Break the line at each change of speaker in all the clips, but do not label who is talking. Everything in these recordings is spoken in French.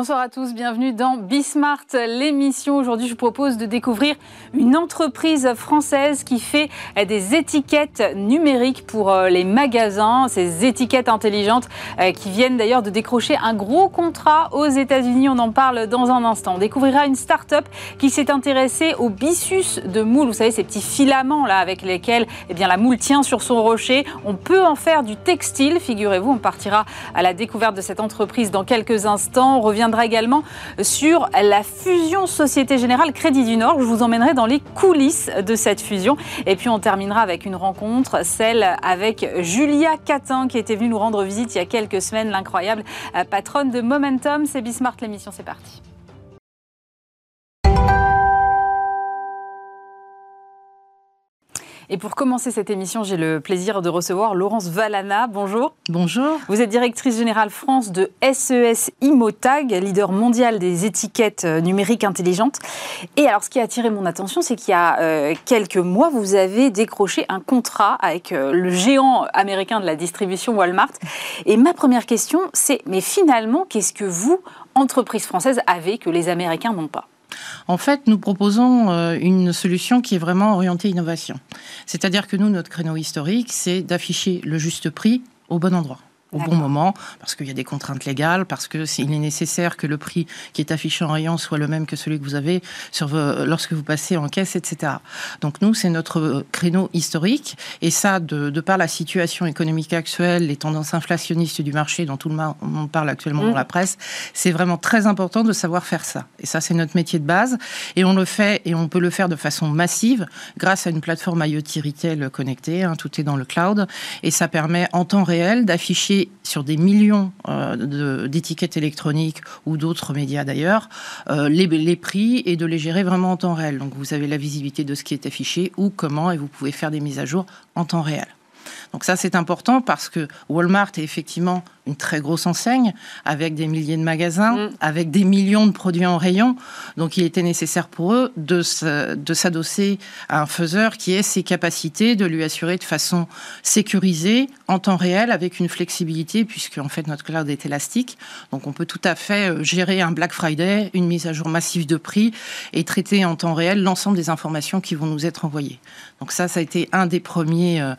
Bonsoir à tous, bienvenue dans Bismart, l'émission. Aujourd'hui, je vous propose de découvrir une entreprise française qui fait des étiquettes numériques pour euh, les magasins, ces étiquettes intelligentes euh, qui viennent d'ailleurs de décrocher un gros contrat aux États-Unis. On en parle dans un instant. On découvrira une start-up qui s'est intéressée au byssus de moule. Vous savez, ces petits filaments là avec lesquels eh bien, la moule tient sur son rocher. On peut en faire du textile, figurez-vous. On partira à la découverte de cette entreprise dans quelques instants. On reviendra également sur la fusion Société Générale Crédit du Nord. Je vous emmènerai dans les coulisses de cette fusion. Et puis on terminera avec une rencontre, celle avec Julia Catin, qui était venue nous rendre visite il y a quelques semaines, l'incroyable patronne de Momentum. C'est Bismart l'émission, c'est parti. Et pour commencer cette émission, j'ai le plaisir de recevoir Laurence Valana. Bonjour.
Bonjour.
Vous êtes directrice générale France de SES Imotag, leader mondial des étiquettes euh, numériques intelligentes. Et alors, ce qui a attiré mon attention, c'est qu'il y a euh, quelques mois, vous avez décroché un contrat avec euh, le géant américain de la distribution Walmart. Et ma première question, c'est mais finalement, qu'est-ce que vous, entreprise française, avez que les Américains n'ont pas?
En fait, nous proposons euh, une solution qui est vraiment orientée innovation. C'est-à-dire que nous, notre créneau historique, c'est d'afficher le juste prix au bon endroit au bon moment, parce qu'il y a des contraintes légales, parce que est nécessaire que le prix qui est affiché en rayon soit le même que celui que vous avez sur lorsque vous passez en caisse, etc. Donc nous, c'est notre créneau historique, et ça, de, par la situation économique actuelle, les tendances inflationnistes du marché dont tout le monde parle actuellement dans mm. la presse, c'est vraiment très important de savoir faire ça. Et ça, c'est notre métier de base, et on le fait, et on peut le faire de façon massive grâce à une plateforme IoT Retail connectée, hein, tout est dans le cloud, et ça permet en temps réel d'afficher sur des millions euh, d'étiquettes électroniques ou d'autres médias d'ailleurs, euh, les, les, prix et de les gérer vraiment en temps réel. Donc vous avez la visibilité de ce qui est affiché, ou comment, et vous pouvez faire des mises à jour en temps réel. Donc ça, c'est important parce que Walmart est effectivement une très grosse enseigne avec des milliers de magasins, mm. avec des millions de produits en rayon. Donc il était nécessaire pour eux de, s'adosser à un faiseur qui ait ses capacités de lui assurer de façon sécurisée, en temps réel, avec une flexibilité, puisque en fait notre cloud est élastique. Donc on peut tout à fait euh, gérer un Black Friday, une mise à jour massive de prix et traiter en temps réel l'ensemble des informations qui vont nous être envoyées. Donc ça, ça a été un des premiers euh,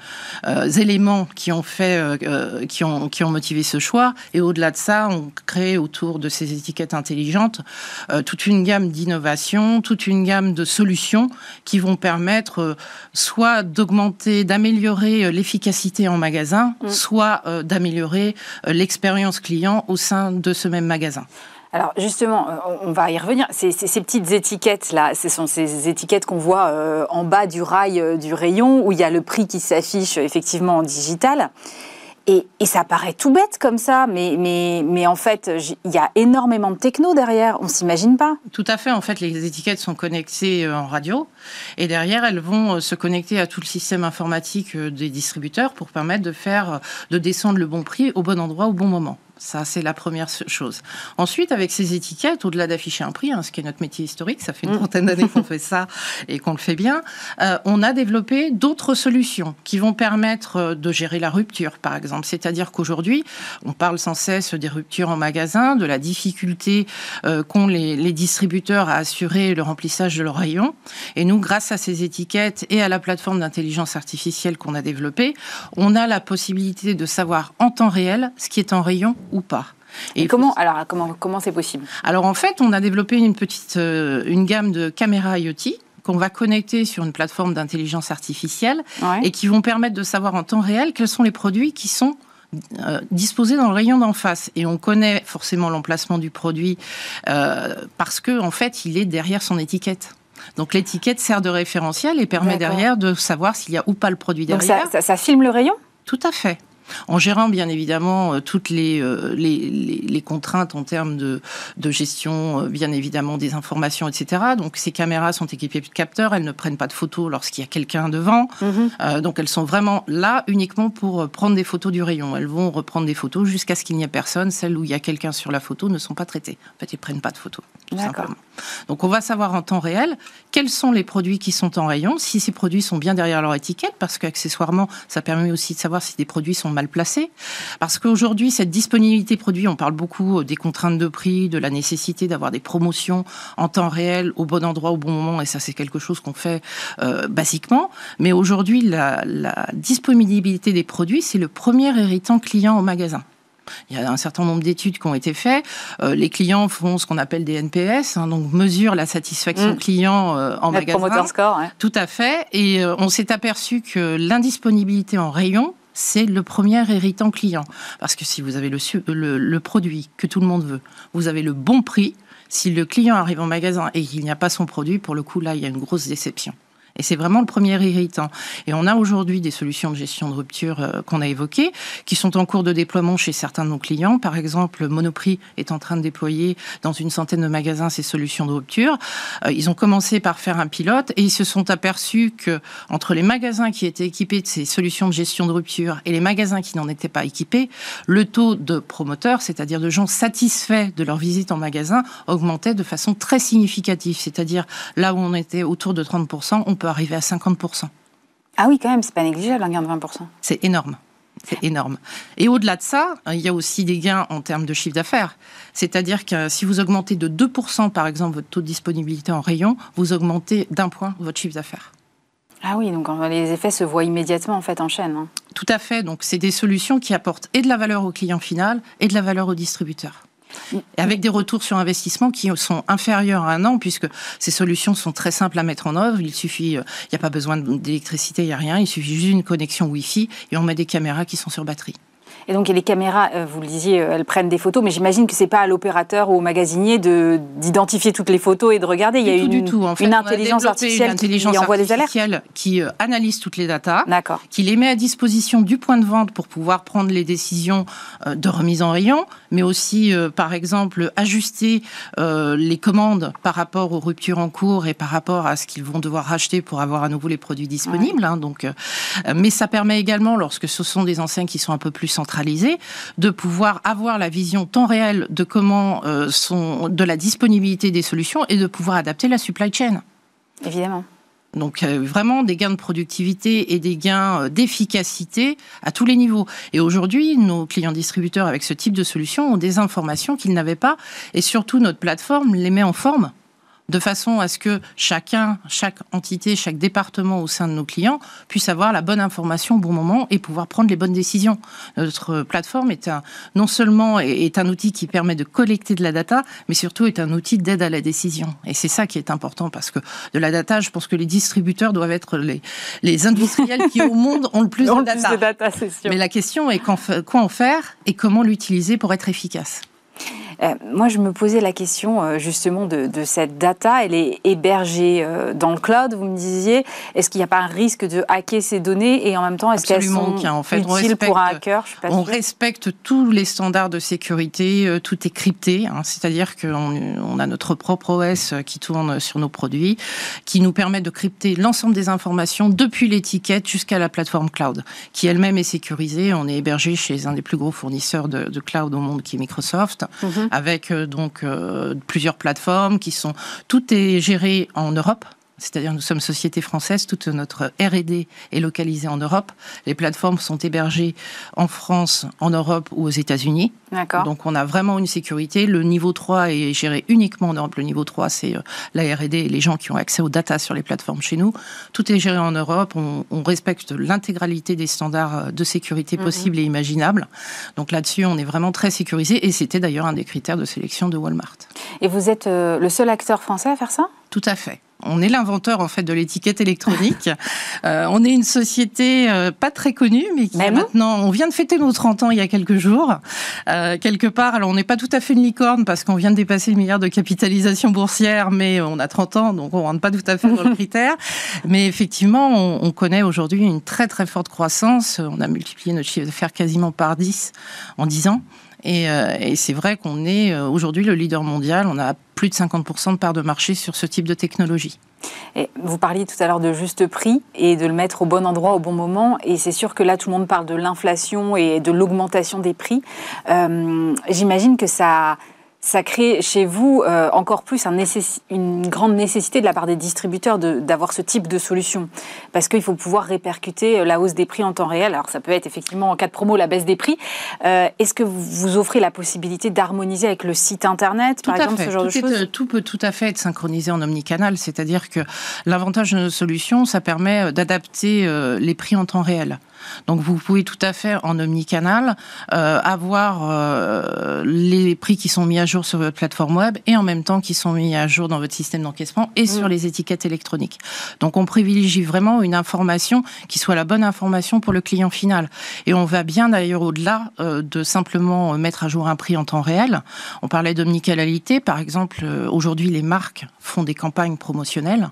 euh, éléments qui ont fait, qui ont qui ont motivé ce choix. Et au-delà de ça, on crée autour de ces étiquettes intelligentes euh, toute une gamme d'innovations, toute une gamme de solutions qui vont permettre euh, soit d'augmenter, d'améliorer euh, l'efficacité en magasin, mm. soit d'améliorer l'expérience client au sein de ce même magasin.
Alors justement, on va y revenir. Ces, ces, petites étiquettes là, ce sont ces étiquettes qu'on voit en bas du rail du rayon où il y a le prix qui s'affiche effectivement en digital. Et, ça paraît tout bête comme ça, mais, mais, en fait, il y a énormément de techno derrière, on s'imagine pas.
Tout à fait, en fait, les étiquettes sont connectées euh, en radio, et derrière, elles vont euh, se connecter à tout le système informatique euh, des distributeurs pour permettre de faire, de descendre le bon prix au bon endroit au bon moment. Ça, c'est la première chose. Ensuite, avec ces étiquettes, au-delà d'afficher un prix, hein, ce qui est notre métier historique, ça fait une trentaine d'années qu'on fait ça et qu'on le fait bien, euh, on a développé d'autres solutions qui vont permettre euh, de gérer la rupture, par exemple. C'est-à-dire qu'aujourd'hui, on parle sans cesse des ruptures en magasin, de la difficulté euh, qu'ont les, les, distributeurs à assurer le remplissage de leurs rayons. Et nous, grâce à ces étiquettes et à la plateforme d'intelligence artificielle qu'on a développée, on a la possibilité de savoir en temps réel ce qui est en rayon ou pas.
Et, comment alors comment comment c'est possible?
Alors en fait, on a développé une petite euh, une gamme de caméras IoT qu'on va connecter sur une plateforme d'intelligence artificielle et qui vont permettre de savoir en temps réel quels sont les produits qui sont euh, disposés dans le rayon d'en face et on connaît forcément l'emplacement du produit euh, parce que en fait il est derrière son étiquette. Donc l'étiquette sert de référentiel et permet derrière de savoir s'il y a ou pas le produit derrière.
Donc ça filme le rayon?
Tout à fait en gérant bien évidemment euh, toutes euh, les, les, contraintes en termes de, de gestion, euh, bien évidemment des informations, etc. Donc ces caméras sont équipées de capteurs, elles ne prennent pas de photos lorsqu'il y a quelqu'un devant. Mhm. donc elles sont vraiment là uniquement pour prendre des photos du rayon. Elles vont reprendre des photos jusqu'à ce qu'il n'y ait personne. Celles où il y a quelqu'un sur la photo ne sont pas traitées. En fait, ils prennent pas de photos. Donc on va savoir en temps réel quels sont les produits qui sont en rayon, si ces produits sont bien derrière leur étiquette, parce qu'accessoirement, ça permet aussi de savoir si des produits sont mal placé. Parce qu'aujourd'hui, cette disponibilité produit, on parle beaucoup des contraintes de prix, de la nécessité d'avoir des promotions en temps réel, au bon endroit, au bon moment, et ça c'est quelque chose qu'on fait euh, basiquement. Mais aujourd'hui, la, la disponibilité des produits, c'est le premier héritant client au magasin. Il y a un certain nombre d'études qui ont été faites. Euh, les clients font ce qu'on appelle des NPS, hein, donc mesurent la satisfaction mm. client euh, en magasin.
Promoter score,
Tout à fait. Et euh, on s'est aperçu que l'indisponibilité en rayon, c'est le premier héritant client. Parce que si vous avez le, le, le, produit que tout le monde veut, vous avez le bon prix, si le client arrive en magasin et qu'il n'y a pas son produit, pour le coup, là, il y a une grosse déception. Et c'est vraiment le premier irritant. Et on a aujourd'hui des solutions de gestion de rupture euh, qu'on a évoquées, qui sont en cours de déploiement chez certains de nos clients. Par exemple, Monoprix est en train de déployer dans une centaine de magasins ces solutions de rupture. Euh, ils ont commencé par faire un pilote et ils se sont aperçus que entre les magasins qui étaient équipés de ces solutions de gestion de rupture et les magasins qui n'en étaient pas équipés, le taux de promoteurs, c'est-à-dire de gens satisfaits de leur visite en magasin, augmentait de façon très significative. C'est-à-dire là où on était autour de 30%, on peut arriver à 50%.
Ah oui, quand même, c'est pas négligeable un gain de 20%.
C'est énorme. C'est énorme. Et au-delà de ça, il y a aussi des gains en termes de chiffre d'affaires. C'est-à-dire que si vous augmentez de 2%, par exemple, votre taux de disponibilité en rayon, vous augmentez d'un point votre chiffre d'affaires.
Ah oui, donc les effets se voient immédiatement en fait en chaîne. Hein.
Tout à fait. Donc c'est des solutions qui apportent et de la valeur au client final et de la valeur au distributeur avec des retours sur investissement qui sont inférieurs à un an, puisque ces solutions sont très simples à mettre en œuvre. Il suffit, euh, il n'y a pas besoin d'électricité, il n'y a rien, il suffit juste d'une connexion Wi-Fi et on met des caméras qui sont sur batterie.
Et donc, les caméras, euh, vous le disiez, euh, elles prennent des photos, mais j'imagine que c'est pas à l'opérateur ou au magasinier de d'identifier toutes les photos et de regarder. Il y a une,
du tout. En
fait, une intelligence artificielle qui, envoie des alertes,
qui analyse toutes les datas, qui les met à disposition du point de vente pour pouvoir prendre les décisions de remise en rayon, mais aussi, par exemple, ajuster les commandes par rapport aux ruptures en cours et par rapport à ce qu'ils vont devoir racheter pour avoir à nouveau les produits disponibles. Hein, donc, mais ça permet également, lorsque ce sont des enseignes qui sont un peu plus centrales de pouvoir avoir la vision temps réel de comment euh, sont, de la disponibilité des solutions et de pouvoir adapter la supply chain.
Évidemment.
Donc euh, vraiment des gains de productivité et des gains euh, d'efficacité à tous les niveaux. Et aujourd'hui, nos clients distributeurs avec ce type de solution ont des informations qu'ils n'avaient pas et surtout notre plateforme les met en forme de façon à ce que chacun, chaque entité, chaque département au sein de nos clients puisse avoir la bonne information au bon moment et pouvoir prendre les bonnes décisions. Notre plateforme est un, non seulement est un outil qui permet de collecter de la data, mais surtout est un outil d'aide à la décision. Et c'est ça qui est important parce que de la data, je pense que les distributeurs doivent être les, les industriels qui au monde ont le plus de data.
data
Mais la question est quoi en faire et comment l'utiliser pour être efficace.
Euh, moi, je me posais la question euh, justement de, cette data. Elle est hébergée euh, dans le cloud, vous me disiez. Est-ce qu'il n'y a pas un risque de hacker ces données? Et en même temps, est-ce qu'elles sont en fait, utiles pour un hacker?
On respecte tous les standards de sécurité, tout est crypté, hein. c'est-à-dire qu'on on a notre propre OS qui tourne sur nos produits, qui nous permet de crypter l'ensemble des informations depuis l'étiquette jusqu'à la plateforme cloud, qui elle-même est sécurisée. On est hébergé chez un des plus gros fournisseurs de, cloud au monde, qui est Microsoft. Mhm avec euh, donc euh, plusieurs plateformes qui sont tout est géré en Europe c'est-à-dire nous sommes société française, toute notre R&D est localisée en Europe. Les plateformes sont hébergées en France, en Europe ou aux États-Unis. Donc on a vraiment une sécurité. Le niveau 3 est géré uniquement en Europe. Le niveau 3, c'est euh, la R&D et les gens qui ont accès aux data sur les plateformes chez nous. Tout est géré en Europe. On, respecte l'intégralité des standards euh, de sécurité mhm. possibles et imaginables. Donc là-dessus, on est vraiment très sécurisé. Et c'était d'ailleurs un des critères de sélection de Walmart.
Et vous êtes euh, le seul acteur français à faire ça?
Tout à fait. On est l'inventeur en fait de l'étiquette électronique. Euh, on est une société euh, pas très connue, mais qui maintenant, on vient de fêter nos 30 ans il y a quelques jours. Euh, quelque part, alors on n'est pas tout à fait une licorne parce qu'on vient de dépasser le milliard de capitalisation boursière, mais on a 30 ans, donc on rentre pas tout à fait dans le critère. Mais effectivement, on, on connaît aujourd'hui une très très forte croissance. On a multiplié notre chiffre d'affaires quasiment par 10 en 10 ans. Euh, et, c'est vrai qu'on est euh, aujourd'hui le leader mondial. On a plus de 50% de part de marché sur ce type de technologie.
Et vous parliez tout à l'heure de juste prix et de le mettre au bon endroit au bon moment. Et c'est sûr que là, tout le monde parle de l'inflation et de l'augmentation des prix. Euh, j'imagine que ça, ça crée chez vous euh, encore plus une grande nécessité de la part des distributeurs d'avoir ce type de solution. Parce qu'il faut pouvoir répercuter euh, la hausse des prix en temps réel. Alors ça peut être effectivement en cas de promo la baisse des prix. Euh, est-ce que vous offrez la possibilité d'harmoniser avec le site internet,
par exemple, ce genre de choses Tout peut tout à fait être synchronisé en omnicanal. C'est-à-dire que l'avantage de nos solutions, ça permet d'adapter les prix en temps réel. Donc vous pouvez tout à fait en omnicanal euh, avoir euh, les prix qui sont mis à jour sur votre plateforme web et en même temps qui sont mis à jour dans votre système d'encaissement et sur mm. les étiquettes électroniques. Donc on privilégie vraiment une information qui soit la bonne information pour le client final. Et on va bien d'ailleurs au-delà euh, de simplement mettre à jour un prix en temps réel. On parlait d'omnicanalité, par exemple, aujourd'hui les marques font des campagnes promotionnelles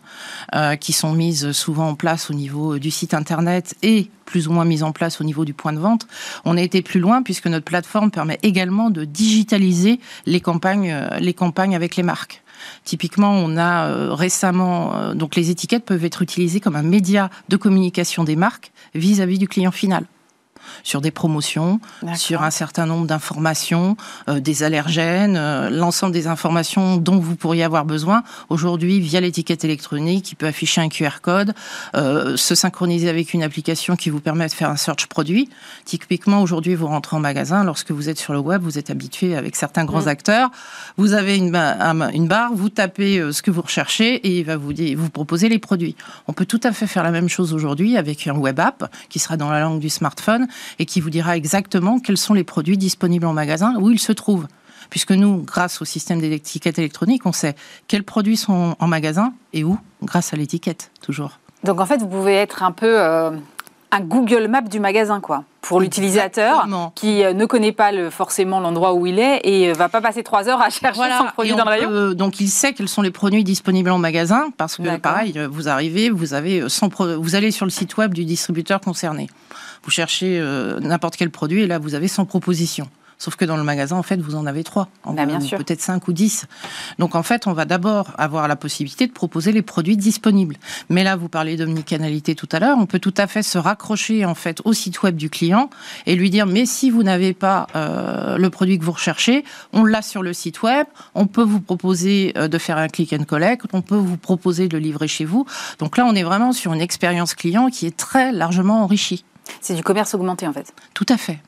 qui sont mises souvent en place au niveau du site internet et plus ou moins mise en place au niveau du point de vente. On a été plus loin puisque notre plateforme permet également de digitaliser les campagnes, euh, les campagnes avec les marques. Typiquement, on a euh, récemment, euh, donc les étiquettes peuvent être utilisées comme un média de communication des marques vis à -vis du client final sur des promotions, sur un certain nombre d'informations, euh, des allergènes, euh, l'ensemble des informations dont vous pourriez avoir besoin. Aujourd'hui, via l'étiquette électronique, qui peut afficher un QR code, euh, se synchroniser avec une application qui vous permet de faire un search produit. Typiquement, aujourd'hui, vous rentrez en magasin, lorsque vous êtes sur le web, vous êtes habitué avec certains grands mm. acteurs, vous avez une, une barre, vous tapez ce que vous recherchez et il va vous, vous proposer les produits. On peut tout à fait faire la même chose aujourd'hui avec un web app qui sera dans la langue du smartphone et qui vous dira exactement quels sont les produits disponibles en magasin, où ils se trouvent. Puisque nous, grâce au système d'étiquette électronique, on sait quels produits sont en magasin et où, grâce à l'étiquette, toujours.
Donc en fait, vous pouvez être un peu euh, un Google Map du magasin, quoi, pour l'utilisateur qui euh, ne connaît pas le, forcément l'endroit où il est et euh, va pas passer trois heures à chercher son produit dans le rayon.
donc il sait quels sont les produits disponibles en magasin parce que pareil, vous arrivez, vous avez vous allez sur le site web du distributeur concerné. Vous cherchez euh, n'importe quel produit et là, vous avez 100 propositions. Sauf que dans le magasin, en fait, vous en avez trois,
bah,
peut-être cinq ou dix. Donc en fait, on va d'abord avoir la possibilité de proposer les produits disponibles. Mais là, vous parlez d'omnicanalité tout à l'heure, on peut tout à fait se raccrocher en fait au site web du client et lui dire mais si vous n'avez pas euh, le produit que vous recherchez, on l'a sur le site web, on peut vous proposer euh, de faire un click and collect, on peut vous proposer de le livrer chez vous. Donc là, on est vraiment sur une expérience client qui est très largement enrichie.
C'est du commerce augmenté en fait.
Tout à fait.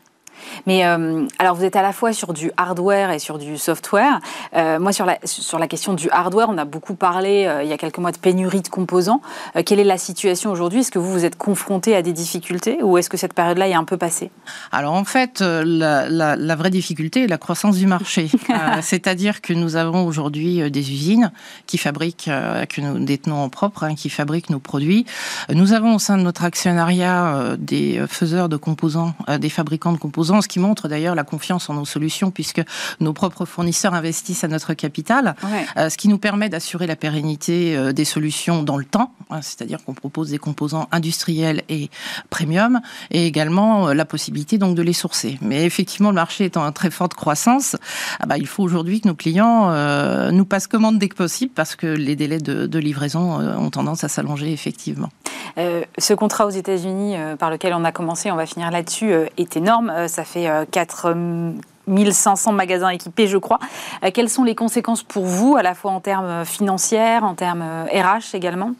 Mais euh, alors, vous êtes à la fois sur du hardware et sur du software. Euh, moi, sur la, sur la question du hardware, on a beaucoup parlé euh, il y a quelques mois de pénurie de composants. quelle est la situation aujourd'hui? Est-ce que vous vous êtes confronté à des difficultés ou est-ce que cette période-là est un peu passée?
Alors, en fait, la, la, vraie difficulté est la croissance du marché. C'est-à-dire que nous avons aujourd'hui des usines qui fabriquent, que nous détenons en propre, hein, qui fabriquent nos produits. Nous avons au sein de notre actionnariat des faiseurs de composants, des fabricants de composants ce qui montre d'ailleurs la confiance en nos solutions, puisque nos propres fournisseurs investissent à notre capital, euh, ce qui nous permet d'assurer la pérennité euh, des solutions dans le temps, hein, c'est-à-dire qu'on propose des composants industriels et premium, et également euh, la possibilité donc de les sourcer. Mais effectivement, le marché étant en très forte croissance, ah bah, il faut aujourd'hui que nos clients nous passent commande dès que possible, parce que les délais de, livraison ont tendance à s'allonger effectivement.
ce contrat aux États-Unis par lequel on a commencé, on va finir là-dessus, est énorme. Ça ça fait 4 1500 magasins équipés, je crois. Euh, quelles sont les conséquences pour vous, à la fois en termes financiers, en termes RH euh, également?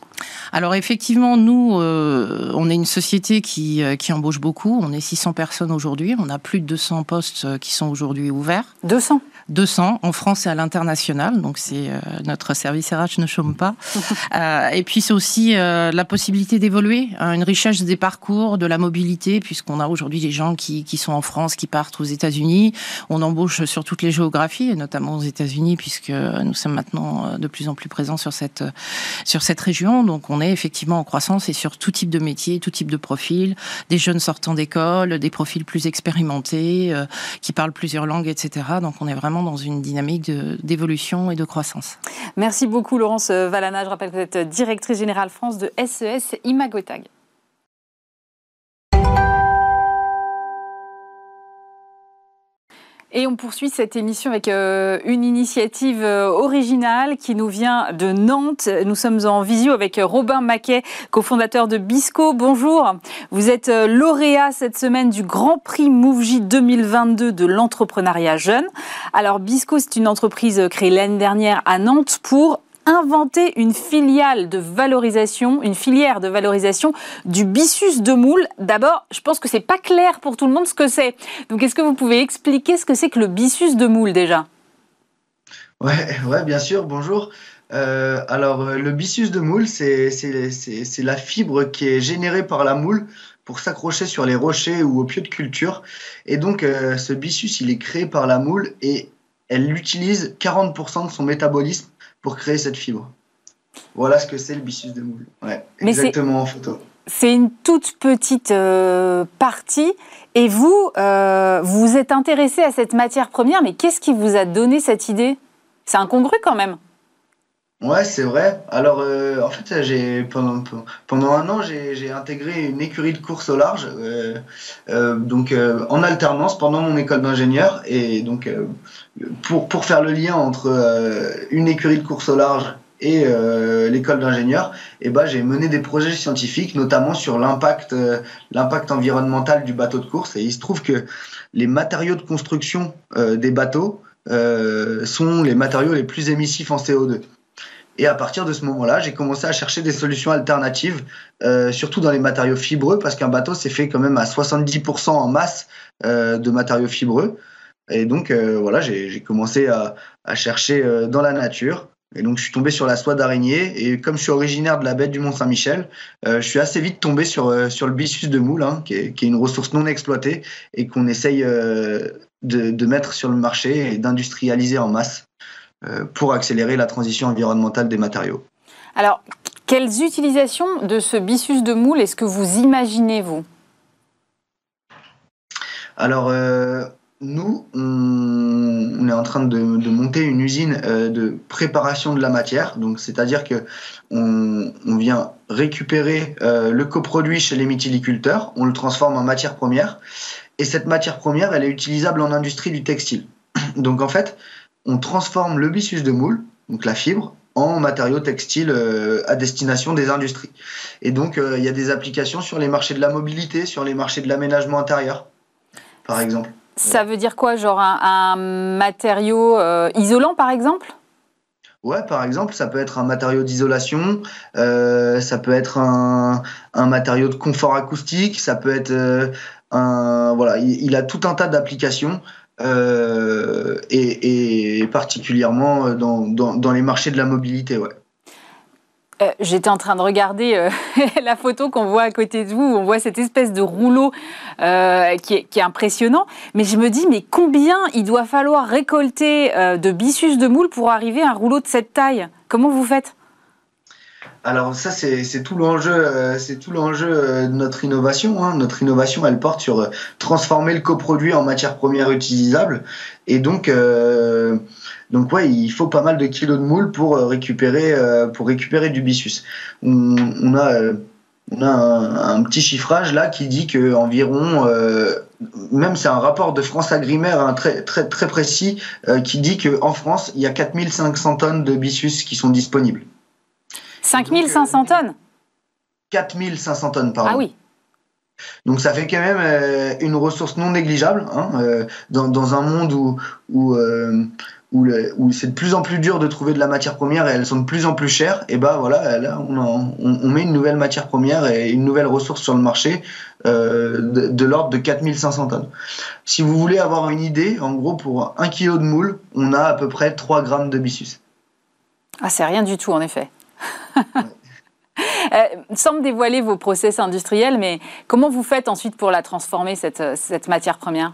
Alors effectivement, nous, euh, on est une société qui, qui embauche beaucoup. On est 600 personnes aujourd'hui. On a plus de 200 postes qui sont aujourd'hui ouverts.
200
200 en France et à l'international. Donc c'est euh, notre service RH ne chôme pas. euh, et puis c'est aussi euh, la possibilité d'évoluer, hein, une richesse des parcours, de la mobilité, puisqu'on a aujourd'hui des gens qui, qui sont en France, qui partent aux États-Unis. On embauche sur toutes les géographies, et notamment aux États-Unis, puisque nous sommes maintenant euh, de plus en plus présents sur cette sur cette région. Donc on est effectivement en croissance et sur tout type de métier, tout type de profil, des jeunes sortant d'école, des profils plus expérimentés, qui parlent plusieurs langues, etc. Donc on est vraiment dans une dynamique d'évolution et de croissance.
Merci beaucoup Laurence Valana. Je rappelle que vous êtes directrice générale France de SES e Imagotag. Et on poursuit cette émission avec euh, une initiative euh, originale qui nous vient de Nantes. Nous sommes en visio avec Robin Maquet, cofondateur de Bisco. Bonjour. Vous êtes euh, lauréat cette semaine du Grand Prix Mouv'J 2022 de l'entrepreneuriat jeune. Alors Bisco, c'est une entreprise créée l'année dernière à Nantes pour inventer une filiale de valorisation, une filière de valorisation du byssus de moule. D'abord, je pense que c'est pas clair pour tout le monde ce que c'est. Donc, est-ce que vous pouvez expliquer ce que c'est que le byssus de moule déjà?
Ouais, ouais, bien sûr. Bonjour. Euh, alors, le byssus de moule, c'est la fibre qui est générée par la moule pour s'accrocher sur les rochers ou au pieux de culture. Et donc, euh, ce byssus, il est créé par la moule et elle utilise 40% de son métabolisme pour créer cette fibre. Voilà ce que c'est le byssus de moule. Ouais, exactement en photo.
C'est une toute petite euh, partie. Et vous, euh, vous êtes intéressé à cette matière première, mais qu'est-ce qui vous a donné cette idée? C'est incongru quand même.
Ouais, c'est vrai. Alors, euh, en fait, j'ai pendant, pendant un an, j'ai intégré une écurie de course au large, donc en alternance pendant mon école d'ingénieur. Et donc, pour, pour faire le lien entre euh, une écurie de course au large et euh, l'école d'ingénieur, et eh ben, j'ai mené des projets scientifiques, notamment sur l'impact euh, l'impact environnemental du bateau de course. Et il se trouve que les matériaux de construction des bateaux sont les matériaux les plus émissifs en CO2. Et à partir de ce moment-là, j'ai commencé à chercher des solutions alternatives, surtout dans les matériaux fibreux, parce qu'un bateau, c'est fait quand même à 70% en masse de matériaux fibreux. Et donc, euh, voilà, j'ai commencé à, chercher euh, dans la nature. Et donc, je suis tombé sur la soie d'araignée. Et comme je suis originaire de la baie du Mont-Saint-Michel, euh, je suis assez vite tombé sur, sur le byssus de moule, hein, qui, est, une ressource non exploitée et qu'on essaye de, mettre sur le marché et d'industrialiser en masse pour accélérer la transition environnementale des matériaux.
Alors, quelles utilisations de ce byssus de moule est-ce que vous imaginez, vous?
Alors, nous, on, est en train de, monter une usine euh, de préparation de la matière. Donc, c'est-à-dire que on, vient récupérer euh, le coproduit chez les méthyliculteurs, on le transforme en matière première, et cette matière première, elle est utilisable en industrie du textile. Donc, en fait, on transforme le byssus de moule, donc la fibre, en matériaux textiles euh, à destination des industries. Et donc, il y a des applications sur les marchés de la mobilité, sur les marchés de l'aménagement intérieur, par exemple.
Ça veut dire quoi Genre un, matériau euh, isolant, par exemple?
Ouais, par exemple, ça peut être un matériau d'isolation, euh, ça peut être un, matériau de confort acoustique, ça peut être euh, un. Voilà, il, a tout un tas d'applications. Et, particulièrement dans, dans, les marchés de la mobilité, ouais.
Euh, j'étais en train de regarder euh, la photo qu'on voit à côté de vous, on voit cette espèce de rouleau euh, qui, est, impressionnant. Mais je me dis, mais combien il doit falloir récolter de byssus de moule pour arriver à un rouleau de cette taille? Comment vous faites?
Alors ça c'est tout l'enjeu c'est tout l'enjeu de notre innovation. Hein. Notre innovation elle porte sur transformer le coproduit en matière première utilisable et donc donc ouais, il faut pas mal de kilos de moules pour euh, récupérer euh, pour récupérer du byssus. On, a euh, on a un, petit chiffrage là qui dit que environ même c'est un rapport de France Agrimaire hein, très très très précis qui dit que en France, il y a 4500 tonnes de byssus qui sont disponibles.
5500 tonnes
4500 tonnes, pardon.
Ah oui.
Donc ça fait quand même une ressource non négligeable hein, dans, dans, un monde où, où, où, c'est de plus en plus dur de trouver de la matière première et elles sont de plus en plus chères, et bah voilà, là on, met une nouvelle matière première et une nouvelle ressource sur le marché euh, de, l'ordre de 4500 tonnes. Si vous voulez avoir une idée, en gros pour un kilo de moule, on a à peu près 3 grammes de byssus.
Ah, c'est rien du tout en effet. Euh, sans me dévoiler vos process industriels, mais comment vous faites ensuite pour la transformer, cette, cette matière première?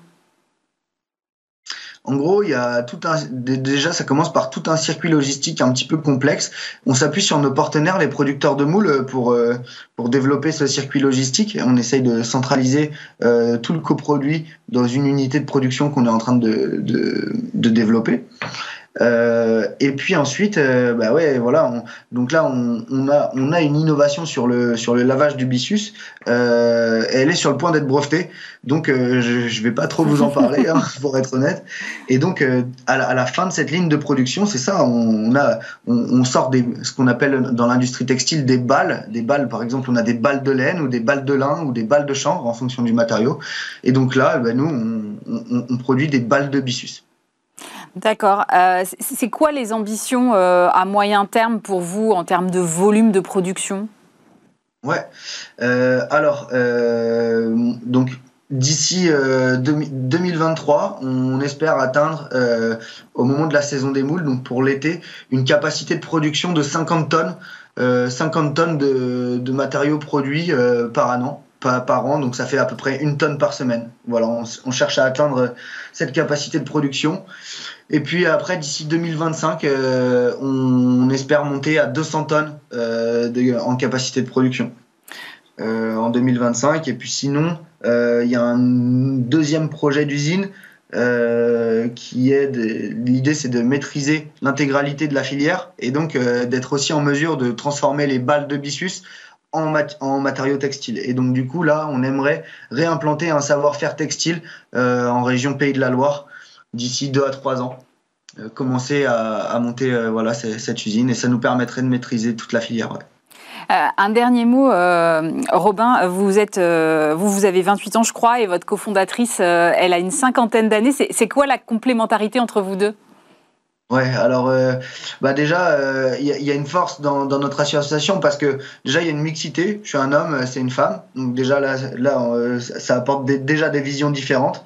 En gros, y a déjà, ça commence par tout un circuit logistique un petit peu complexe. On s'appuie sur nos partenaires, les producteurs de moules, pour, euh, pour développer ce circuit logistique. On essaye de centraliser euh, tout le coproduit dans une unité de production qu'on est en train de, de développer. Euh, et puis ensuite, euh, bah ouais, voilà. donc là, on, on, a, on a une innovation sur le sur le lavage du byssus. Euh, elle est sur le point d'être brevetée, donc euh, je ne vais pas trop vous en parler, hein, pour être honnête. Et donc, euh, à, la, fin de cette ligne de production, c'est ça, on, a, on, sort des, ce qu'on appelle dans l'industrie textile des balles. Des balles, par exemple, on a des balles de laine ou des balles de lin ou des balles de chanvre en fonction du matériau. Et donc là, ben, nous, on, produit des balles de byssus.
D'accord. Euh, c'est quoi les ambitions à moyen terme pour vous en termes de volume de production?
Ouais. Euh, alors, euh, donc d'ici 2023, euh, on espère atteindre au moment de la saison des moules, donc pour l'été, une capacité de production de 50 tonnes, 50 tonnes de, matériaux produits par an. Par, an, donc ça fait à peu près une tonne par semaine. Voilà, on, cherche à atteindre cette capacité de production. Et puis après, d'ici 2025, on, espère monter à 200 tonnes en capacité de production. Euh, en 2025. Et puis sinon, euh, il y a un deuxième projet d'usine euh, qui est l'idée c'est de maîtriser l'intégralité de la filière et donc d'être aussi en mesure de transformer les balles de byssus en, matériaux textiles. Et donc du coup là, on aimerait réimplanter un savoir-faire textile en région Pays de la Loire d'ici deux à trois ans. commencer à, monter voilà cette usine et ça nous permettrait de maîtriser toute la filière.
Euh, un dernier mot, euh, Robin, vous, êtes, euh, vous, vous avez 28 ans, je crois, et votre cofondatrice, elle a une cinquantaine d'années. C'est quoi la complémentarité entre vous deux?
Ouais, alors bah déjà, il y, a une force dans, notre association parce que déjà, il y a une mixité. Je suis un homme, c'est une femme. Donc déjà, là, là ça apporte déjà des visions différentes.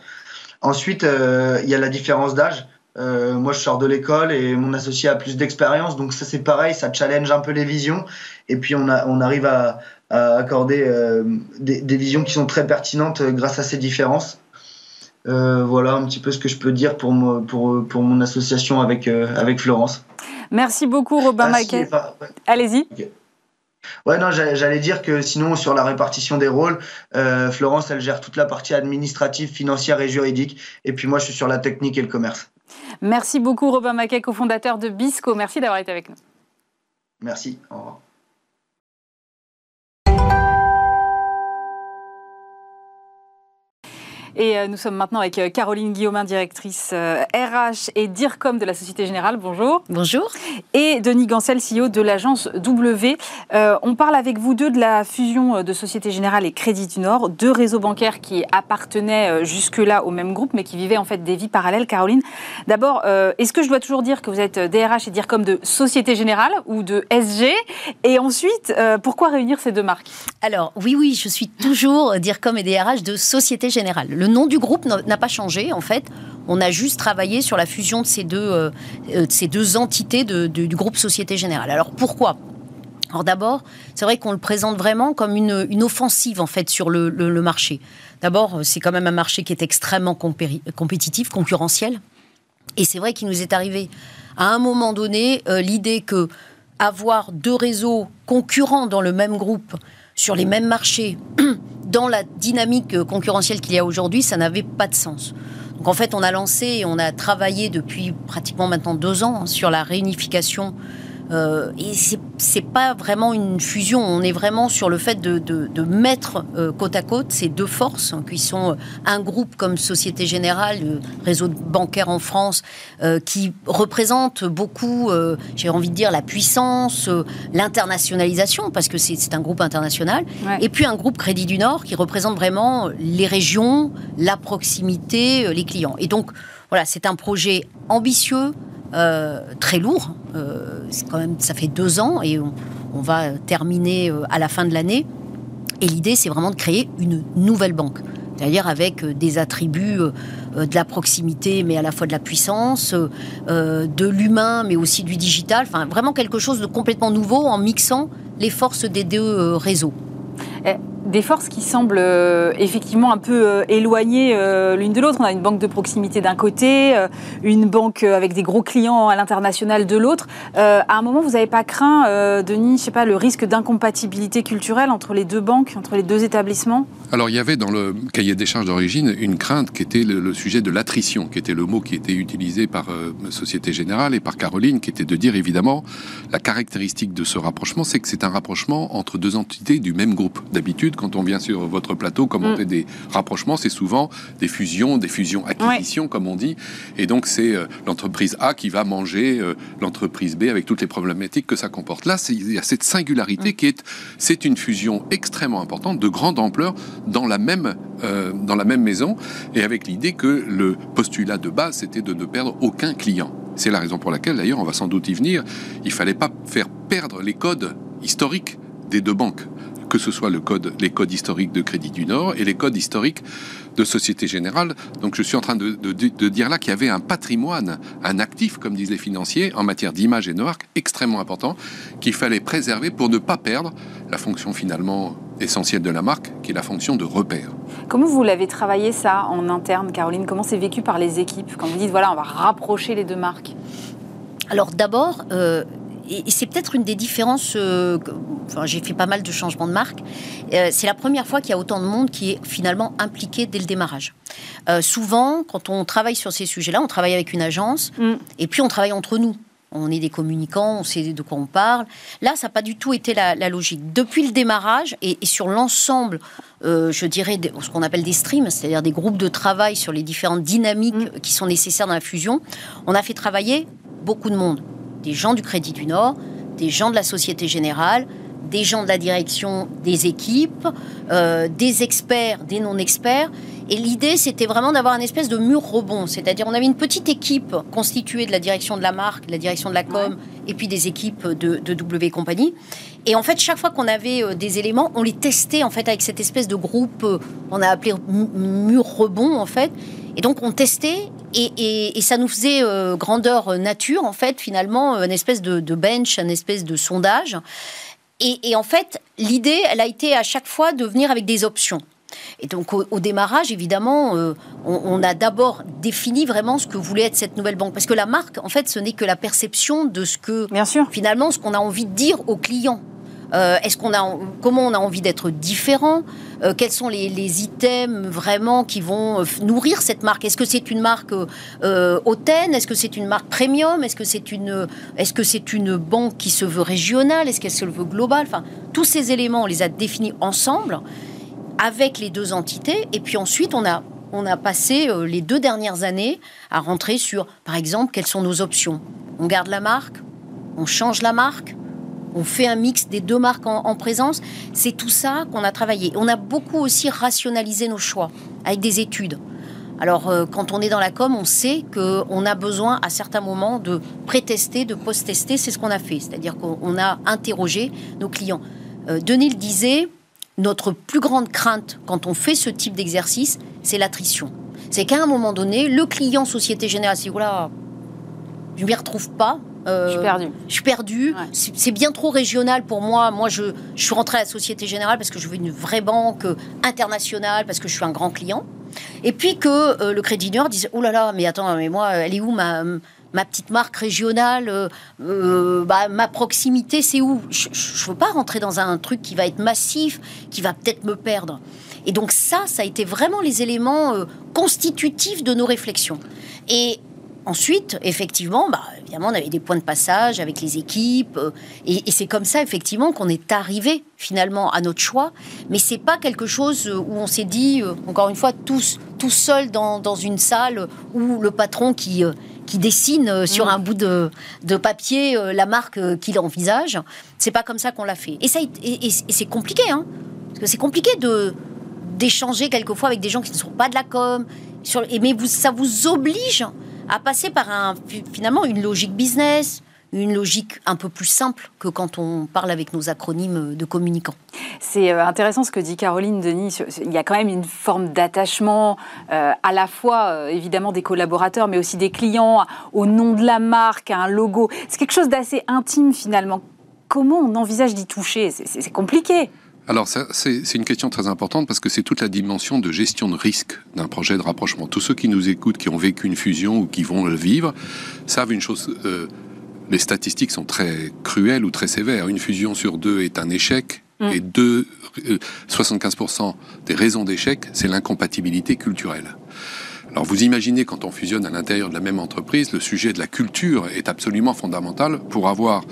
Ensuite, il y a la différence d'âge. Euh, moi, je sors de l'école et mon associé a plus d'expérience, donc ça c'est pareil, ça challenge un peu les visions. Et puis on, a, on arrive à, accorder euh, des, visions qui sont très pertinentes euh, grâce à ces différences. Voilà un petit peu ce que je peux dire pour, pour, pour mon association avec, avec Florence.
Merci beaucoup, Robin ah, Maquet. Allez-y.
Ouais, non, j'allais dire que sinon, sur la répartition des rôles, Florence, elle gère toute la partie administrative, financière et juridique. Et puis moi, je suis sur la technique et le commerce.
Merci beaucoup Robin Maquet, cofondateur de Bisco. Merci d'avoir été avec nous.
Merci. Au revoir.
Et euh, nous sommes maintenant avec euh, Caroline Guillaumin, directrice RH euh, et DIRCOM de la Société Générale. Bonjour.
Bonjour.
Et Denis Gancel, CEO de l'agence W. on parle avec vous deux de la fusion de Société Générale et Crédit du Nord, deux réseaux bancaires qui appartenaient jusque-là au même groupe, mais qui vivaient en fait des vies parallèles. Caroline, d'abord, est-ce que je dois toujours dire que vous êtes DRH et DIRCOM de Société Générale ou de SG Et ensuite, pourquoi réunir ces deux marques?
Alors, oui, oui, je suis toujours DIRCOM et DRH de Société Générale. Le nom du groupe n'a pas changé, en fait. On a juste travaillé sur la fusion de ces deux, euh, euh, ces deux entités du groupe Société Générale. Alors pourquoi? Alors d'abord, c'est vrai qu'on le présente vraiment comme une, offensive en fait sur le, marché. D'abord, c'est quand même un marché qui est extrêmement compétitif, concurrentiel. Et c'est vrai qu'il nous est arrivé à un moment donné euh, l'idée que avoir deux réseaux concurrents dans le même groupe sur les mêmes marchés dans la dynamique concurrentielle qu'il y a aujourd'hui, ça n'avait pas de sens. Donc en fait, on a lancé et on a travaillé depuis pratiquement maintenant deux ans sur la réunification euh, et c'est pas vraiment une fusion. On est vraiment sur le fait de, de, mettre euh, côte à côte ces deux forces, hein, qui sont euh, un groupe comme Société Générale, le réseau bancaire en France, qui représente beaucoup, j'ai envie de dire, la puissance, l'internationalisation, parce que c'est un groupe international. Et puis un groupe Crédit du Nord qui représente vraiment les régions, la proximité, les clients. Et donc, voilà, c'est un projet ambitieux, euh, très lourd. Euh, quand même, ça fait deux ans et on, va terminer euh, à la fin de l'année. Et l'idée, c'est vraiment de créer une nouvelle banque. C'est-à-dire avec des attributs de la proximité, mais à la fois de la puissance, de l'humain, mais aussi du digital. Enfin, vraiment quelque chose de complètement nouveau en mixant les forces des deux réseaux.
Des forces qui semblent euh, effectivement un peu euh, éloignées euh, l'une de l'autre. On a une banque de proximité d'un côté, une banque avec des gros clients à l'international de l'autre. à un moment, vous n'avez pas craint, Denis, je sais pas, le risque d'incompatibilité culturelle entre les deux banques, entre les deux établissements?
Alors, il y avait dans le cahier des charges d'origine une crainte qui était le, sujet de l'attrition, qui était le mot qui était utilisé par Société Générale et par Caroline, qui était de dire évidemment la caractéristique de ce rapprochement, c'est que c'est un rapprochement entre deux entités du même groupe. D'habitude, quand on vient sur votre plateau commenter mm. des rapprochements, c'est souvent des fusions, des fusions-acquisitions, comme on dit. Et donc, c'est euh, l'entreprise A qui va manger euh, l'entreprise B avec toutes les problématiques que ça comporte. Là, il y a cette singularité mm. qui est, c'est une fusion extrêmement importante, de grande ampleur, dans la même, euh, dans la même maison, et avec l'idée que le postulat de base, c'était de ne perdre aucun client. C'est la raison pour laquelle, d'ailleurs, on va sans doute y venir, il fallait pas faire perdre les codes historiques des deux banques que ce soit le code, les codes historiques de Crédit du Nord et les codes historiques de Société Générale. Donc je suis en train de, dire là qu'il y avait un patrimoine, un actif, comme disent les financiers, en matière d'image et de marque extrêmement important qu'il fallait préserver pour ne pas perdre la fonction finalement essentielle de la marque, qui est la fonction de repère.
Comment vous l'avez travaillé ça en interne, Caroline? Comment c'est vécu par les équipes? Quand vous dites voilà, on va rapprocher les deux marques
alors d'abord, euh, et, c'est peut-être une des différences. Euh, enfin, j'ai fait pas mal de changements de marque. Euh, c'est la première fois qu'il y a autant de monde qui est finalement impliqué dès le démarrage. Euh, souvent, quand on travaille sur ces sujets-là, on travaille avec une agence mm. et puis on travaille entre nous. On est des communicants, on sait de quoi on parle. Là, ça n'a pas du tout été la, logique. Depuis le démarrage et, sur l'ensemble, je dirais, ce qu'on appelle des streams, c'est-à-dire des groupes de travail sur les différentes dynamiques mm. qui sont nécessaires dans la fusion, on a fait travailler beaucoup de monde des gens du Crédit du Nord, des gens de la Société Générale, des gens de la direction des équipes, euh, des experts, des non-experts. Et l'idée, c'était vraiment d'avoir un espèce de mur rebond. C'est-à-dire, on avait une petite équipe constituée de la direction de la marque, la direction de la com, et puis des équipes de, de W compagnie. Et en fait, chaque fois qu'on avait euh, des éléments, on les testait en fait avec cette espèce de groupe, euh, on a appelé mur rebond en fait. Et donc on testait et, ça nous faisait euh, grandeur nature en fait finalement une espèce de, bench, une espèce de sondage. Et, en fait l'idée, elle a été à chaque fois de venir avec des options. Et donc au, démarrage, évidemment, on, on, a d'abord défini vraiment ce que voulait être cette nouvelle banque, parce que la marque, en fait, ce n'est que la perception de ce que
Bien sûr.
finalement ce qu'on a envie de dire aux clients. Euh, est-ce qu'on a, comment on a envie d'être différent? Euh, Quels sont les, items vraiment qui vont euh, nourrir cette marque? Est-ce que c'est une marque hautaine? Est-ce que c'est une marque premium? Est-ce que c'est une, est-ce une banque qui se veut régionale? Est-ce qu'elle se veut globale? Enfin, tous ces éléments, on les a définis ensemble avec les deux entités, et puis ensuite on a on a passé les deux dernières années à rentrer sur, par exemple, quelles sont nos options? On garde la marque, on change la marque, on fait un mix des deux marques en, présence. C'est tout ça qu'on a travaillé. On a beaucoup aussi rationalisé nos choix avec des études. Alors, euh, quand on est dans la com, on sait qu'on a besoin à certains moments de pré-tester, de post-tester. C'est ce qu'on a fait. C'est-à-dire qu'on a interrogé nos clients. Euh, Denis le disait, notre plus grande crainte quand on fait ce type d'exercice, c'est l'attrition. C'est qu'à un moment donné, le client Société Générale, si voilà, je ne m'y retrouve pas,
euh, je suis perdu.
Je suis perdu. C'est bien trop régional pour moi. Moi, je, je, suis rentrée à la Société Générale parce que je veux une vraie banque internationale, parce que je suis un grand client. Et puis que euh, le Crédit Nord disait Oh là là, mais attends, mais moi, elle est où ma, ma petite marque régionale euh, bah, Ma proximité, c'est où? Je ne veux pas rentrer dans un truc qui va être massif, qui va peut-être me perdre. Et donc, ça, ça a été vraiment les éléments constitutifs de nos réflexions. Et Ensuite, effectivement, bah, évidemment, on avait des points de passage avec les équipes, euh, et, c'est comme ça, effectivement, qu'on est arrivé finalement à notre choix. Mais c'est pas quelque chose où on s'est dit, euh, encore une fois, tous, tous seuls dans, une salle où le patron qui, euh, qui dessine sur mm. un bout de, papier la marque qu'il envisage. C'est pas comme ça qu'on l'a fait. Et, ça, et, c'est compliqué, hein, parce que c'est compliqué de d'échanger quelquefois avec des gens qui ne sont pas de la com. Sur, mais vous, ça vous oblige à passer par un, finalement une logique business, une logique un peu plus simple que quand on parle avec nos acronymes de communicants.
C'est euh, intéressant ce que dit Caroline Denis. Il y a quand même une forme d'attachement euh, à la fois euh, évidemment des collaborateurs, mais aussi des clients, au nom de la marque, à un logo. C'est quelque chose d'assez intime finalement. Comment on envisage d'y toucher? C'est compliqué.
Alors, c'est une question très importante parce que c'est toute la dimension de gestion de risque d'un projet de rapprochement. Tous ceux qui nous écoutent, qui ont vécu une fusion ou qui vont le vivre, savent une chose. Euh, les statistiques sont très cruelles ou très sévères. Une fusion sur deux est un échec. Mm. Et deux, 75% euh, des raisons d'échec, c'est l'incompatibilité culturelle. Alors vous imaginez quand on fusionne à l'intérieur de la même entreprise, le sujet de la culture est absolument fondamental pour avoir